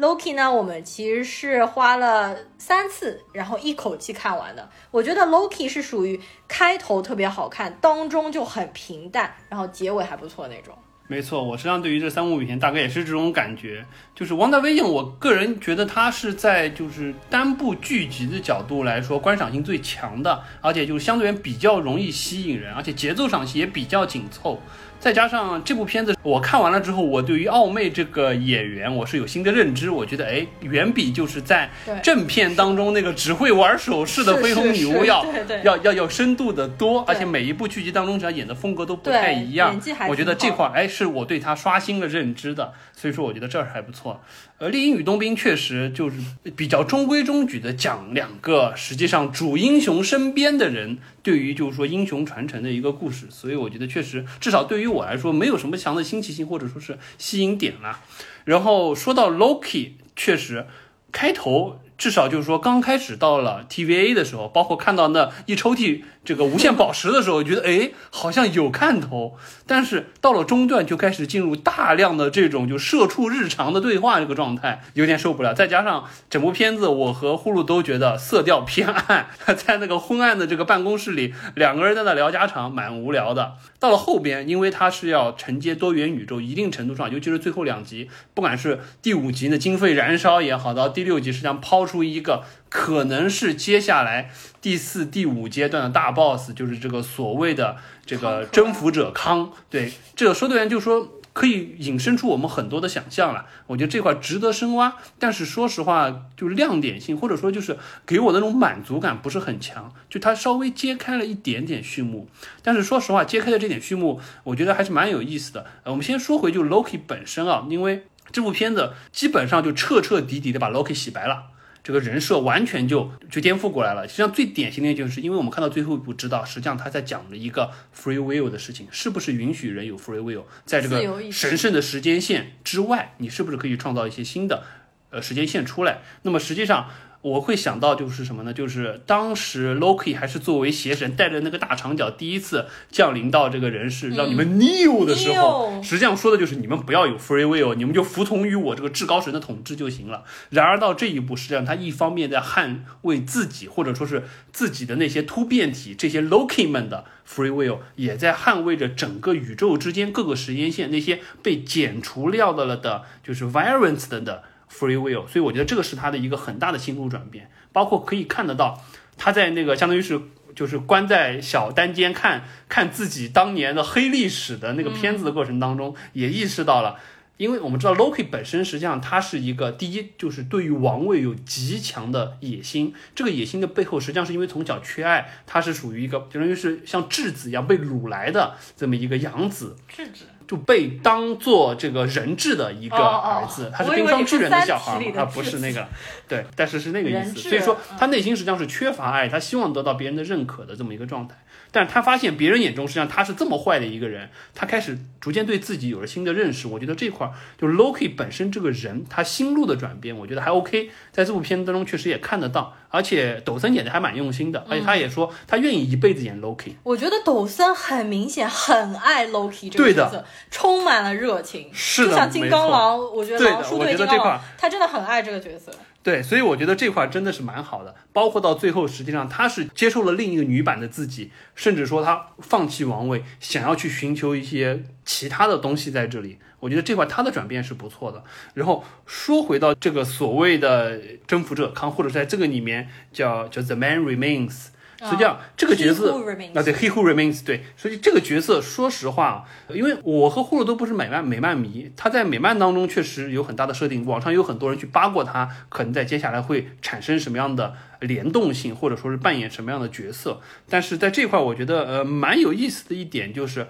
[SPEAKER 1] Loki 呢，我们其实是花了三次，然后一口气看完的。我觉得 Loki 是属于开头特别好看，当中就很平淡，然后结尾还不错那种。
[SPEAKER 2] 没错，我实际上对于这三部影片大概也是这种感觉，就是《王大威影》，我个人觉得它是在就是单部剧集的角度来说观赏性最强的，而且就是相对比较容易吸引人，而且节奏上也比较紧凑。再加上这部片子，我看完了之后，我对于奥妹这个演员我是有新的认知。我觉得，哎，远比就是在正片当中那个只会玩手势的绯红女巫要要要要深度的多。而且每一部剧集当中，只要演的风格都不太一样。我觉得这块哎，是我对她刷新了认知的。所以说，我觉得这儿还不错。呃，《猎鹰与冬兵》确实就是比较中规中矩的讲两个实际上主英雄身边的人对于就是说英雄传承的一个故事。所以我觉得确实，至少对于我来说，没有什么强的新奇性或者说是吸引点了。然后说到 Loki，确实开头。至少就是说，刚开始到了 TVA 的时候，包括看到那一抽屉这个无限宝石的时候，觉得哎，好像有看头。但是到了中段就开始进入大量的这种就社畜日常的对话这个状态，有点受不了。再加上整部片子，我和呼噜都觉得色调偏暗，在那个昏暗的这个办公室里，两个人在那聊家常，蛮无聊的。到了后边，因为它是要承接多元宇宙，一定程度上，尤其是最后两集，不管是第五集的经费燃烧也好，到第六集实际上抛。一个可能是接下来第四、第五阶段的大 boss，就是这个所谓的这个征服者康。对，这个说的人就说可以引申出我们很多的想象了。我觉得这块值得深挖，但是说实话，就是亮点性或者说就是给我那种满足感不是很强。就它稍微揭开了一点点序幕，但是说实话，揭开的这点序幕，我觉得还是蛮有意思的。呃，我们先说回就 Loki 本身啊，因为这部片子基本上就彻彻底底的把 Loki 洗白了。这个人设完全就就颠覆过来了。实际上最典型的就是，因为我们看到最后一步，知道实际上他在讲的一个 free will 的事情，是不是允许人有 free will，在这个神圣的时间线之外，你是不是可以创造一些新的呃时间线出来？那么实际上。我会想到就是什么呢？就是当时 Loki 还是作为邪神，带着那个大长角第一次降临到这个人世，让你们 kneel 的时候，实际上说的就是你们不要有 free will，你们就服从于我这个至高神的统治就行了。然而到这一步，实际上他一方面在捍卫自己，或者说是自己的那些突变体这些 Loki 们的 free will，也在捍卫着整个宇宙之间各个时间线那些被剪除掉的了的，就是 variants 的的。Free will，所以我觉得这个是他的一个很大的心路转变，包括可以看得到他在那个相当于是就是关在小单间看看自己当年的黑历史的那个片子的过程当中，也意识到了。因为我们知道 Loki 本身实际上他是一个第一就是对于王位有极强的野心，这个野心的背后实际上是因为从小缺爱，他是属于一个相当于是像质子一样被掳来的这么一个养子，
[SPEAKER 1] 质子。
[SPEAKER 2] 就被当做这个人质的一个儿子，他是冰霜巨人的小孩嘛，他不是那个，对，但是是那个意思。所以说他内心实际上是缺乏爱，他希望得到别人的认可的这么一个状态。但他发现别人眼中实际上他是这么坏的一个人，他开始逐渐对自己有了新的认识。我觉得这块儿就是 Loki 本身这个人他心路的转变，我觉得还 OK，在这部片子当中确实也看得到。而且抖森演的还蛮用心的，而且他也说他愿意一辈子演 Loki。
[SPEAKER 1] 我觉得抖森很明显很爱 Loki 这个角色，充满了热情，
[SPEAKER 2] 是
[SPEAKER 1] 的，就像金刚狼，
[SPEAKER 2] 我
[SPEAKER 1] 觉得狼叔对金刚狼，他真的很爱这个角色。
[SPEAKER 2] 对，所以我觉得这块真的是蛮好的。包括到最后，实际上他是接受了另一个女版的自己，甚至说他放弃王位，想要去寻求一些其他的东西在这里。我觉得这块他的转变是不错的。然后说回到这个所谓的征服者康，或者在这个里面叫叫 The Man Remains。实际上这个角色啊，对，He Who Remains，对，所以这个角色说实话，因为我和呼噜都不是美漫美漫迷，他在美漫当中确实有很大的设定，网上有很多人去扒过他，可能在接下来会产生什么样的联动性，或者说是扮演什么样的角色。但是在这块，我觉得呃蛮有意思的一点就是。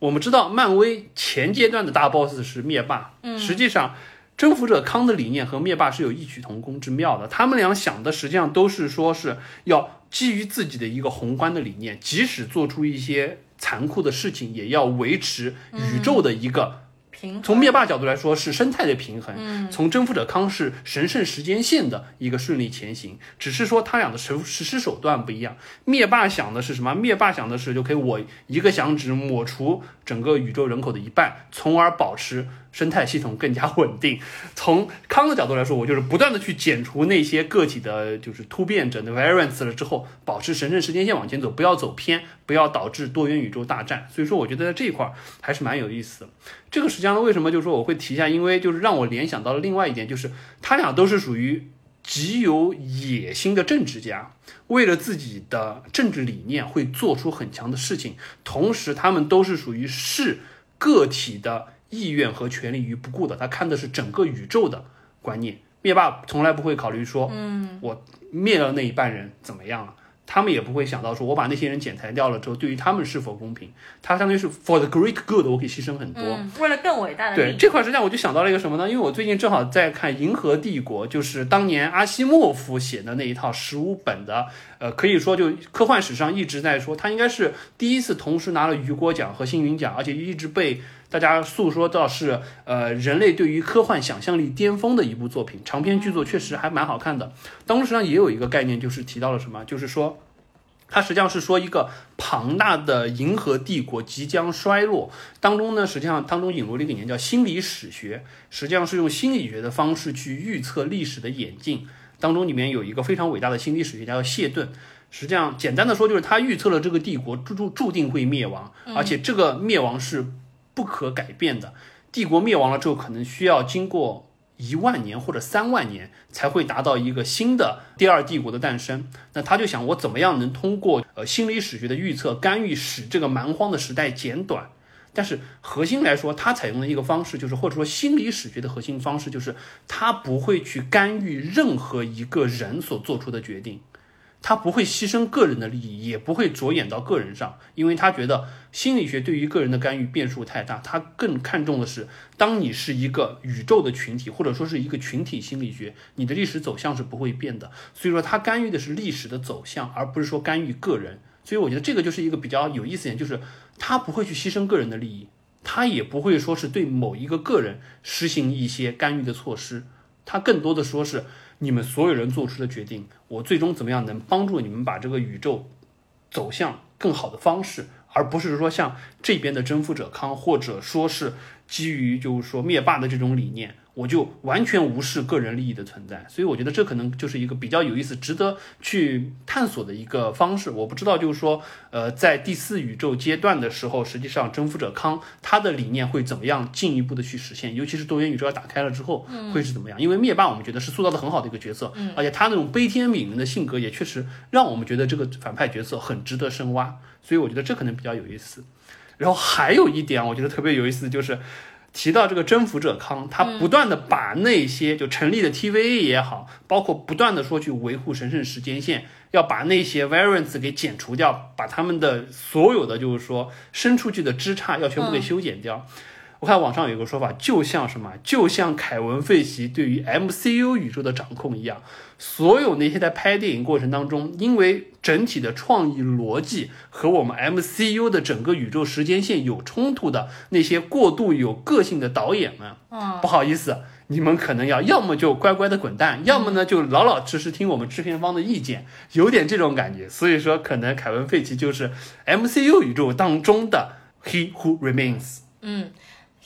[SPEAKER 2] 我们知道，漫威前阶段的大 boss 是灭霸。嗯，实际上，征服者康的理念和灭霸是有异曲同工之妙的。他们俩想的实际上都是说是要基于自己的一个宏观的理念，即使做出一些残酷的事情，也要维持宇宙的一个平衡。从灭霸角度来说是生态的平衡，从征服者康是神圣时间线的一个顺利前行，只是说他俩的实实施手段不一样。灭霸想的是什么？灭霸想的是就可以我一个响指抹除整个宇宙人口的一半，从而保持。生态系统更加稳定。从康的角度来说，我就是不断的去剪除那些个体的，就是突变者的 variants 了之后，保持神圣时间线往前走，不要走偏，不要导致多元宇宙大战。所以说，我觉得在这一块还是蛮有意思的。这个实际上为什么就是说我会提一下，因为就是让我联想到了另外一点，就是他俩都是属于极有野心的政治家，为了自己的政治理念会做出很强的事情，同时他们都是属于视个体的。意愿和权利于不顾的，他看的是整个宇宙的观念。灭霸从来不会考虑说，嗯，我灭了那一半人怎么样了。他们也不会想到说，我把那些人剪裁掉了之后，对于他们是否公平？他相当于是 for the great good，我可以牺牲很多，
[SPEAKER 1] 为了更伟大的。
[SPEAKER 2] 对这块实际上我就想到了一个什么呢？因为我最近正好在看《银河帝国》，就是当年阿西莫夫写的那一套十五本的，呃，可以说就科幻史上一直在说，他应该是第一次同时拿了雨果奖和星云奖，而且一直被大家诉说到是呃人类对于科幻想象力巅峰的一部作品，长篇巨作确实还蛮好看的。当时实际上也有一个概念，就是提到了什么，就是说。它实际上是说一个庞大的银河帝国即将衰落，当中呢，实际上当中引入了一个念叫心理史学，实际上是用心理学的方式去预测历史的演进。当中里面有一个非常伟大的心理史学家叫谢顿，实际上简单的说就是他预测了这个帝国注注注定会灭亡，而且这个灭亡是不可改变的。帝国灭亡了之后，可能需要经过。一万年或者三万年才会达到一个新的第二帝国的诞生。那他就想，我怎么样能通过呃心理史学的预测干预，使这个蛮荒的时代减短？但是核心来说，他采用的一个方式就是，或者说心理史学的核心方式就是，他不会去干预任何一个人所做出的决定。他不会牺牲个人的利益，也不会着眼到个人上，因为他觉得心理学对于个人的干预变数太大。他更看重的是，当你是一个宇宙的群体，或者说是一个群体心理学，你的历史走向是不会变的。所以说，他干预的是历史的走向，而不是说干预个人。所以我觉得这个就是一个比较有意思点，就是他不会去牺牲个人的利益，他也不会说是对某一个个人实行一些干预的措施，他更多的说是。你们所有人做出的决定，我最终怎么样能帮助你们把这个宇宙走向更好的方式，而不是说像这边的征服者康，或者说是基于就是说灭霸的这种理念。我就完全无视个人利益的存在，所以我觉得这可能就是一个比较有意思、值得去探索的一个方式。我不知道，就是说，呃，在第四宇宙阶段的时候，实际上征服者康他的理念会怎么样进一步的去实现？尤其是多元宇宙要打开了之后，会是怎么样？因为灭霸我们觉得是塑造的很好的一个角色，而且他那种悲天悯人的性格也确实让我们觉得这个反派角色很值得深挖。所以我觉得这可能比较有意思。然后还有一点，我觉得特别有意思就是。提到这个征服者康，他不断的把那些就成立的 TVA 也好，包括不断的说去维护神圣时间线，要把那些 variants 给剪除掉，把他们的所有的就是说伸出去的枝杈要全部给修剪掉。我看网上有个说法，就像什么，就像凯文·费奇对于 MCU 宇宙的掌控一样，所有那些在拍电影过程当中，因为整体的创意逻辑和我们 MCU 的整个宇宙时间线有冲突的那些过度有个性的导演们，
[SPEAKER 1] 嗯，
[SPEAKER 2] 不好意思，你们可能要要么就乖乖的滚蛋，要么呢就老老实实听我们制片方的意见，有点这种感觉。所以说，可能凯文·费奇就是 MCU 宇宙当中的 He Who Remains。
[SPEAKER 1] 嗯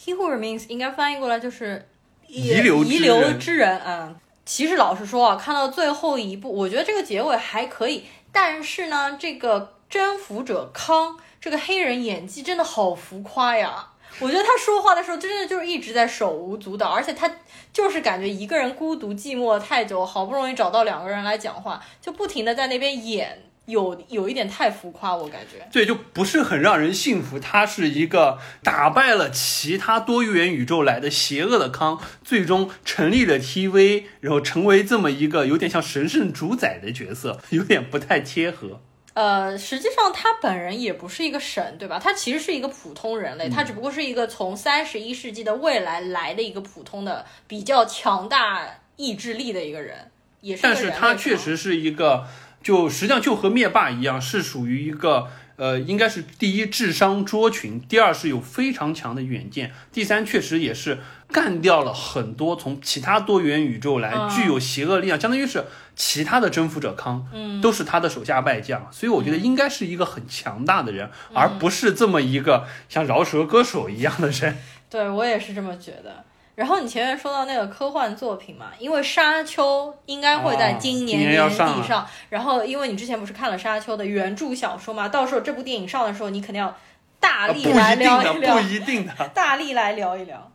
[SPEAKER 1] ，He who remains 应该翻译过来就是
[SPEAKER 2] 遗留
[SPEAKER 1] 遗留之人。嗯，其实老实说啊，看到最后一部，我觉得这个结尾还可以，但是呢，这个征服者康这个黑人演技真的好浮夸呀。我觉得他说话的时候，真的就是一直在手舞足蹈，而且他就是感觉一个人孤独寂寞太久，好不容易找到两个人来讲话，就不停的在那边演，有有一点太浮夸，我感觉。
[SPEAKER 2] 对，就不是很让人信服。他是一个打败了其他多元宇宙来的邪恶的康，最终成立了 TV，然后成为这么一个有点像神圣主宰的角色，有点不太贴合。
[SPEAKER 1] 呃，实际上他本人也不是一个神，对吧？他其实是一个普通人类，他只不过是一个从三十一世纪的未来来的一个普通的、比较强大意志力的一个人，也是
[SPEAKER 2] 但是他确实是一个，就实际上就和灭霸一样，是属于一个呃，应该是第一智商卓群，第二是有非常强的远见，第三确实也是干掉了很多从其他多元宇宙来
[SPEAKER 1] 嗯
[SPEAKER 2] 具有邪恶力量，相当于是其他的征服者康，嗯，都是他的手下败将，所以我觉得应该是一个很强大的人，而不是这么一个像饶舌歌手一样的人。
[SPEAKER 1] 对我也是这么觉得。然后你前面说到那个科幻作品嘛，因为《沙丘》应该会在
[SPEAKER 2] 哦今
[SPEAKER 1] 今年
[SPEAKER 2] 年
[SPEAKER 1] 底
[SPEAKER 2] 上啊
[SPEAKER 1] 然后因为你之前不是看了《沙丘》的原著小说嘛，到时候这部电影上的时候，你肯定要大力来聊一聊，
[SPEAKER 2] 不一定的。
[SPEAKER 1] 大力来聊一聊。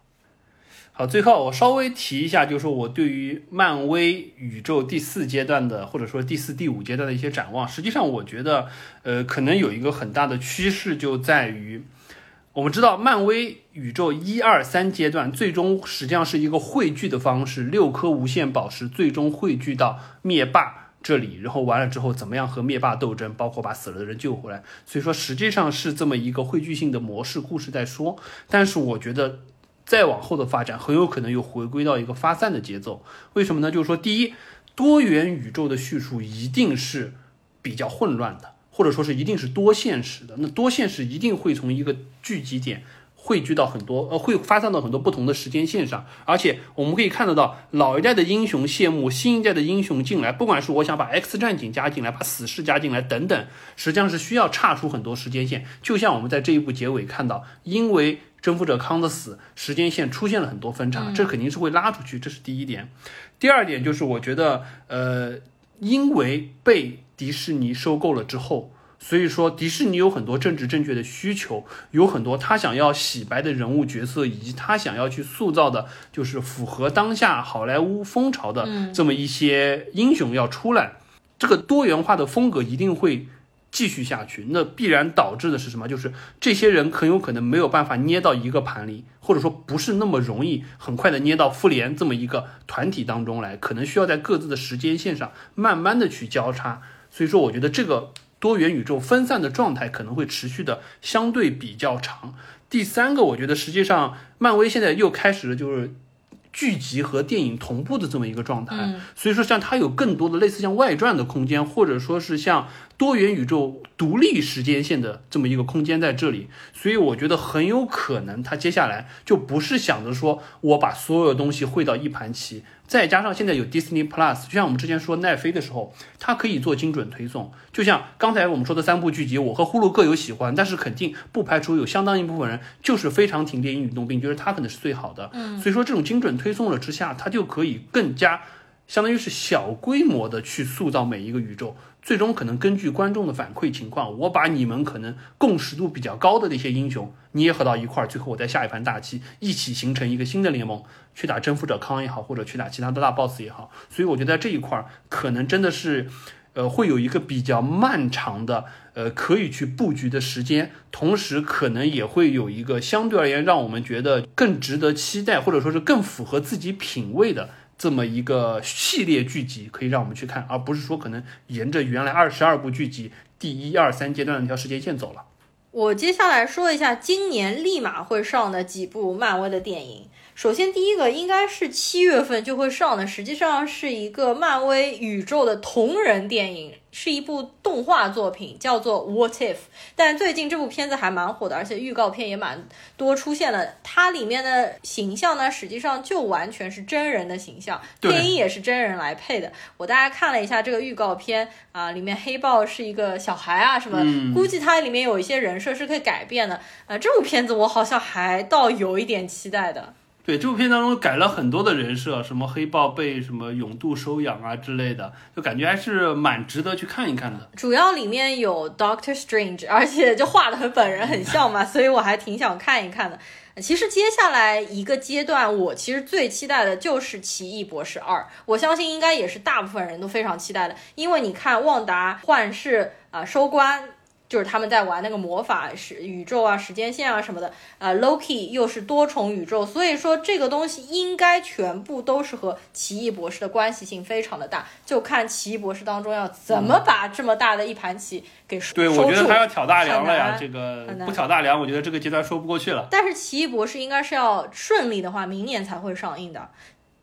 [SPEAKER 2] 好，最后我稍微提一下，就是我对于漫威宇宙第四阶段的，或者说第四、第五阶段的一些展望。实际上，我觉得，呃，可能有一个很大的趋势就在于，我们知道漫威宇宙一二三阶段最终实际上是一个汇聚的方式，六颗无限宝石最终汇聚到灭霸。这里，然后完了之后，怎么样和灭霸斗争，包括把死了的人救回来。所以说，实际上是这么一个汇聚性的模式故事在说。但是我觉得再往后的发展很有可能又回归到一个发散的节奏。为什么呢？就是说，第一，多元宇宙的叙述一定是比较混乱的，或者说是一定是多现实的。那多现实一定会从一个聚集点。汇聚到很多，呃，会发散到很多不同的时间线上，而且我们可以看得到，老一代的英雄谢幕，新一代的英雄进来，不管是我想把 X 战警加进来，把死侍加进来等等，实际上是需要岔出很多时间线。就像我们在这一部结尾看到，因为征服者康的死，时间线出现了很多分叉，这肯定是会拉出去，这是第一点。第二点就是我觉得，呃，因为被迪士尼收购了之后。所以说，迪士尼有很多政治正确的需求，有很多他想要洗白的人物角色，以及他想要去塑造的，就是符合当下好莱坞风潮的这么一些英雄要出来。这个多元化的风格一定会继续下去，那必然导致的是什么？就是这些人很有可能没有办法捏到一个盘里，或者说不是那么容易很快的捏到复联这么一个团体当中来，可能需要在各自的时间线上慢慢的去交叉。所以说，我觉得这个。多元宇宙分散的状态可能会持续的相对比较长。第三个，我觉得实际上漫威现在又开始了就是剧集和电影同步的这么一个状态，
[SPEAKER 1] 嗯
[SPEAKER 2] 所以说像它有更多的类似像外传的空间，或者说是像多元宇宙独立时间线的这么一个空间在这里，所以我觉得很有可能它接下来就不是想着说我把所有东西汇到一盘棋。再加上现在有 Disney Plus，就像我们之前说奈飞的时候，它可以做精准推送。就像刚才我们说的三部剧集，我和呼噜各有喜欢，但是肯定不排除有相当一部分人就是非常停电影与动并觉得它可能是最好的。嗯，所以说这种精准推送了之下，它就可以更加相当于是小规模的去塑造每一个宇宙。最终可能根据观众的反馈情况，我把你们可能共识度比较高的那些英雄捏合到一块儿，最后我再下一盘大棋，一起形成一个新的联盟，去打征服者康也好，或者去打其他的大 boss 也好。所以我觉得在这一块儿可能真的是，呃，会有一个比较漫长的呃可以去布局的时间，同时可能也会有一个相对而言让我们觉得更值得期待，或者说是更符合自己品味的这么一个系列剧集，可以让我们去看，而不是说可能沿着原来二十二部剧集第一二三阶段的那条时间线走了。
[SPEAKER 1] 我接下来说一下今年立马会上的几部漫威的电影。首先，第一个应该是七月份就会上的，实际上是一个漫威宇宙的同人电影，是一部动画作品，叫做《What If》。但最近这部片子还蛮火的，而且预告片也蛮多出现了。它里面的形象呢，实际上就完全是真人的形象，
[SPEAKER 2] 对
[SPEAKER 1] 配音也是真人来配的。我大家看了一下这个预告片啊，里面黑豹是一个小孩啊什么，
[SPEAKER 2] 嗯
[SPEAKER 1] 估计它里面有一些人设是可以改变的。呃，这部片子我好像还倒有一点期待的。
[SPEAKER 2] 对，这部片当中改了很多的人设，什么黑豹被什么永度收养啊之类的，就感觉还是蛮值得去看一看的。
[SPEAKER 1] 主要里面有 Doctor Strange，而且就画的和本人很像嘛，所以我还挺想看一看的。其实接下来一个阶段，我其实最期待的就是《奇异博士二》，我相信应该也是大部分人都非常期待的，因为你看旺达幻视啊、收官。就是他们在玩那个魔法时宇宙啊、时间线啊什么的，呃，Loki 又是多重宇宙，所以说这个东西应该全部都是和奇异博士的关系性非常的大，就看奇异博士当中要怎么把这么大的一盘棋给收
[SPEAKER 2] 对，我觉得他要挑大梁了呀，这个不挑大梁，我觉得这个阶段说不过去了。
[SPEAKER 1] 但是奇异博士应该是要顺利的话，明年才会上映的。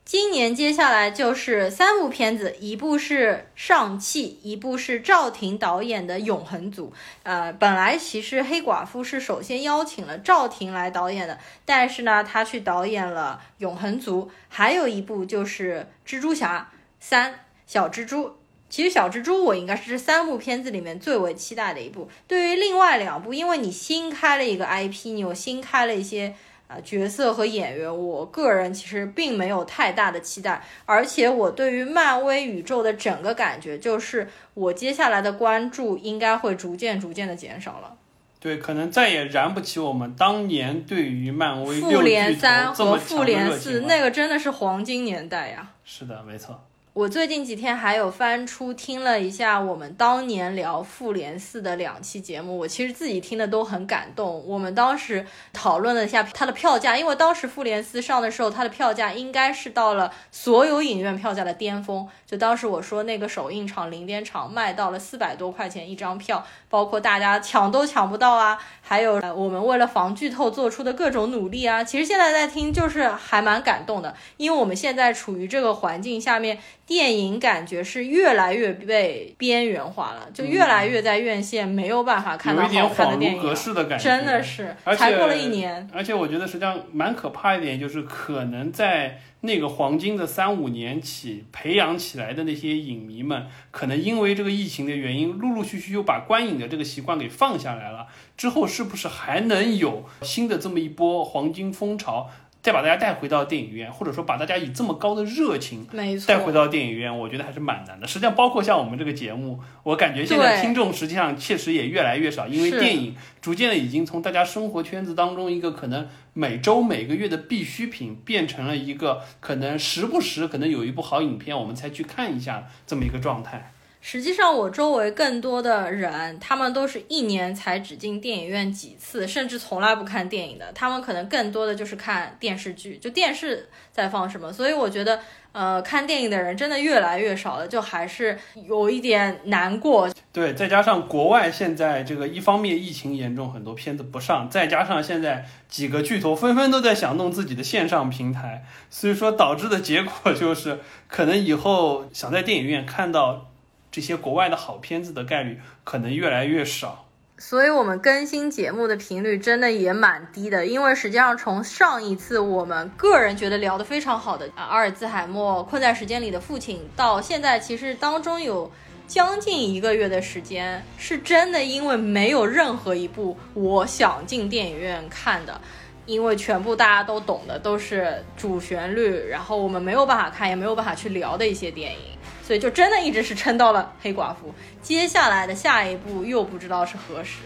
[SPEAKER 1] 今年接下来就是三部片子，一部是上汽，一部是赵婷导演的《永恒族》。呃，本来其实黑寡妇是首先邀请了赵婷来导演的，但是呢，他去导演了《永恒族》，还有一部就是《蜘蛛侠三：小蜘蛛》。其实小蜘蛛我应该是这三部片子里面最为期待的一部。对于另外两部，因为你新开了一个 IP，你有新开了一些啊、呃角色和演员，我个人其实并没有太大的期待。而且我对于漫威宇宙的整个感觉，就是我接下来的关注应该会逐渐逐渐的减少了。
[SPEAKER 2] 对，可能再也燃不起我们当年对于漫威
[SPEAKER 1] 复联三和复联四。那个真的是黄金年代呀。
[SPEAKER 2] 是的，没错。
[SPEAKER 1] 我最近几天还有翻出听了一下我们当年聊复联四的两期节目，我其实自己听的都很感动。我们当时讨论了一下它的票价，因为当时复联四上的时候，它的票价应该是到了所有影院票价的巅峰。就当时我说那个首映场零点场卖到了四百多块钱一张票，包括大家抢都抢不到啊，还有呃我们为了防剧透做出的各种努力啊。其实现在在听就是还蛮感动的，因为我们现在处于这个环境下面。电影感觉是越来越被边缘化了，就越来越在院线没有办法看到好看的电影了。
[SPEAKER 2] 世的感觉，
[SPEAKER 1] 真的是，才过了一年，
[SPEAKER 2] 而且我觉得实际上蛮可怕一点，就是可能在那个黄金的三五年起培养起来的那些影迷们，可能因为这个疫情的原因，陆陆续续又把观影的这个习惯给放下来了。之后是不是还能有新的这么一波黄金风潮？再把大家带回到电影院，或者说把大家以这么高的热情带。回到电影院，我觉得还是蛮难的。实际上，包括像我们这个节目，我感觉现在听众实际上确实也越来越少，因为电影逐渐的已经从大家生活圈子当中一个可能每周每个月的必需品，变成了一个可能时不时可能有一部好影片我们才去看一下这么一个状态。
[SPEAKER 1] 实际上，我周围更多的人，他们都是一年才只进电影院几次，甚至从来不看电影的。他们可能更多的就是看电视剧，就电视在放什么。所以我觉得，呃，看电影的人真的越来越少了，就还是有一点难过。
[SPEAKER 2] 对，再加上国外现在这个一方面疫情严重，很多片子不上，再加上现在几个巨头纷纷都在想弄自己的线上平台，所以说导致的结果就是，可能以后想在电影院看到这些国外的好片子的概率可能越来越少。
[SPEAKER 1] 所以我们更新节目的频率真的也蛮低的，因为实际上从上一次我们个人觉得聊得非常好的阿尔兹海默困在时间里的父亲，到现在其实当中有将近一个月的时间，是真的因为没有任何一部我想进电影院看的。因为全部大家都懂的都是主旋律，然后我们没有办法看，也没有办法去聊的一些电影，所以就真的一直是撑到了黑寡妇。接下来的下一步又不知道是何时。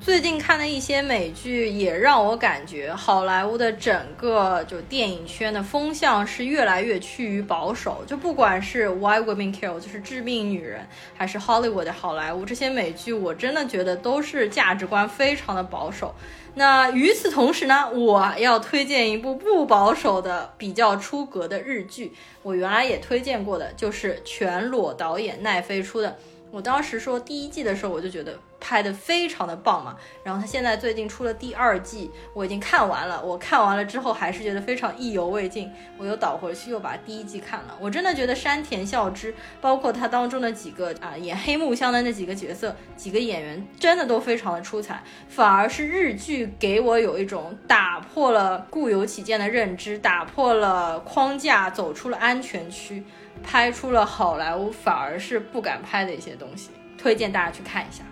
[SPEAKER 1] 最近看的一些美剧也让我感觉，好莱坞的整个就电影圈的风向是越来越趋于保守。就不管是 Why Women Kill，就是致命女人，还是 Hollywood 的好莱坞这些美剧，我真的觉得都是价值观非常的保守。那与此同时呢，我要推荐一部不保守的、比较出格的日剧。我原来也推荐过的，就是全裸导演奈飞出的。我当时说第一季的时候，我就觉得拍的非常的棒嘛。然后他现在最近出了第二季，我已经看完了。我看完了之后，还是觉得非常意犹未尽。我又倒回去又把第一季看了。我真的觉得山田孝之，包括他当中的几个啊演黑木香的那几个角色，几个演员真的都非常的出彩。反而是日剧给我有一种打破了固有起见的认知，打破了框架，走出了安全区。拍出了好莱坞反而是不敢拍的一些东西，推荐大家去看一下。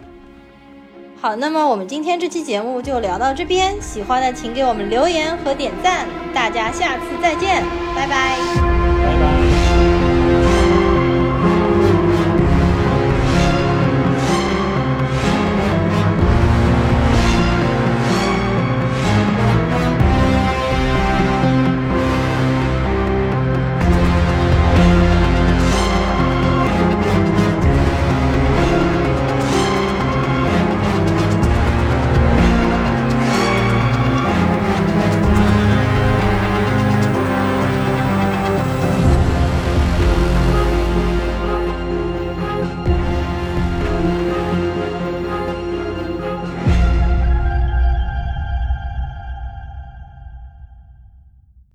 [SPEAKER 1] 好，那么我们今天这期节目就聊到这边，喜欢的请给我们留言和点赞，大家下次再见，拜拜，
[SPEAKER 2] 拜拜。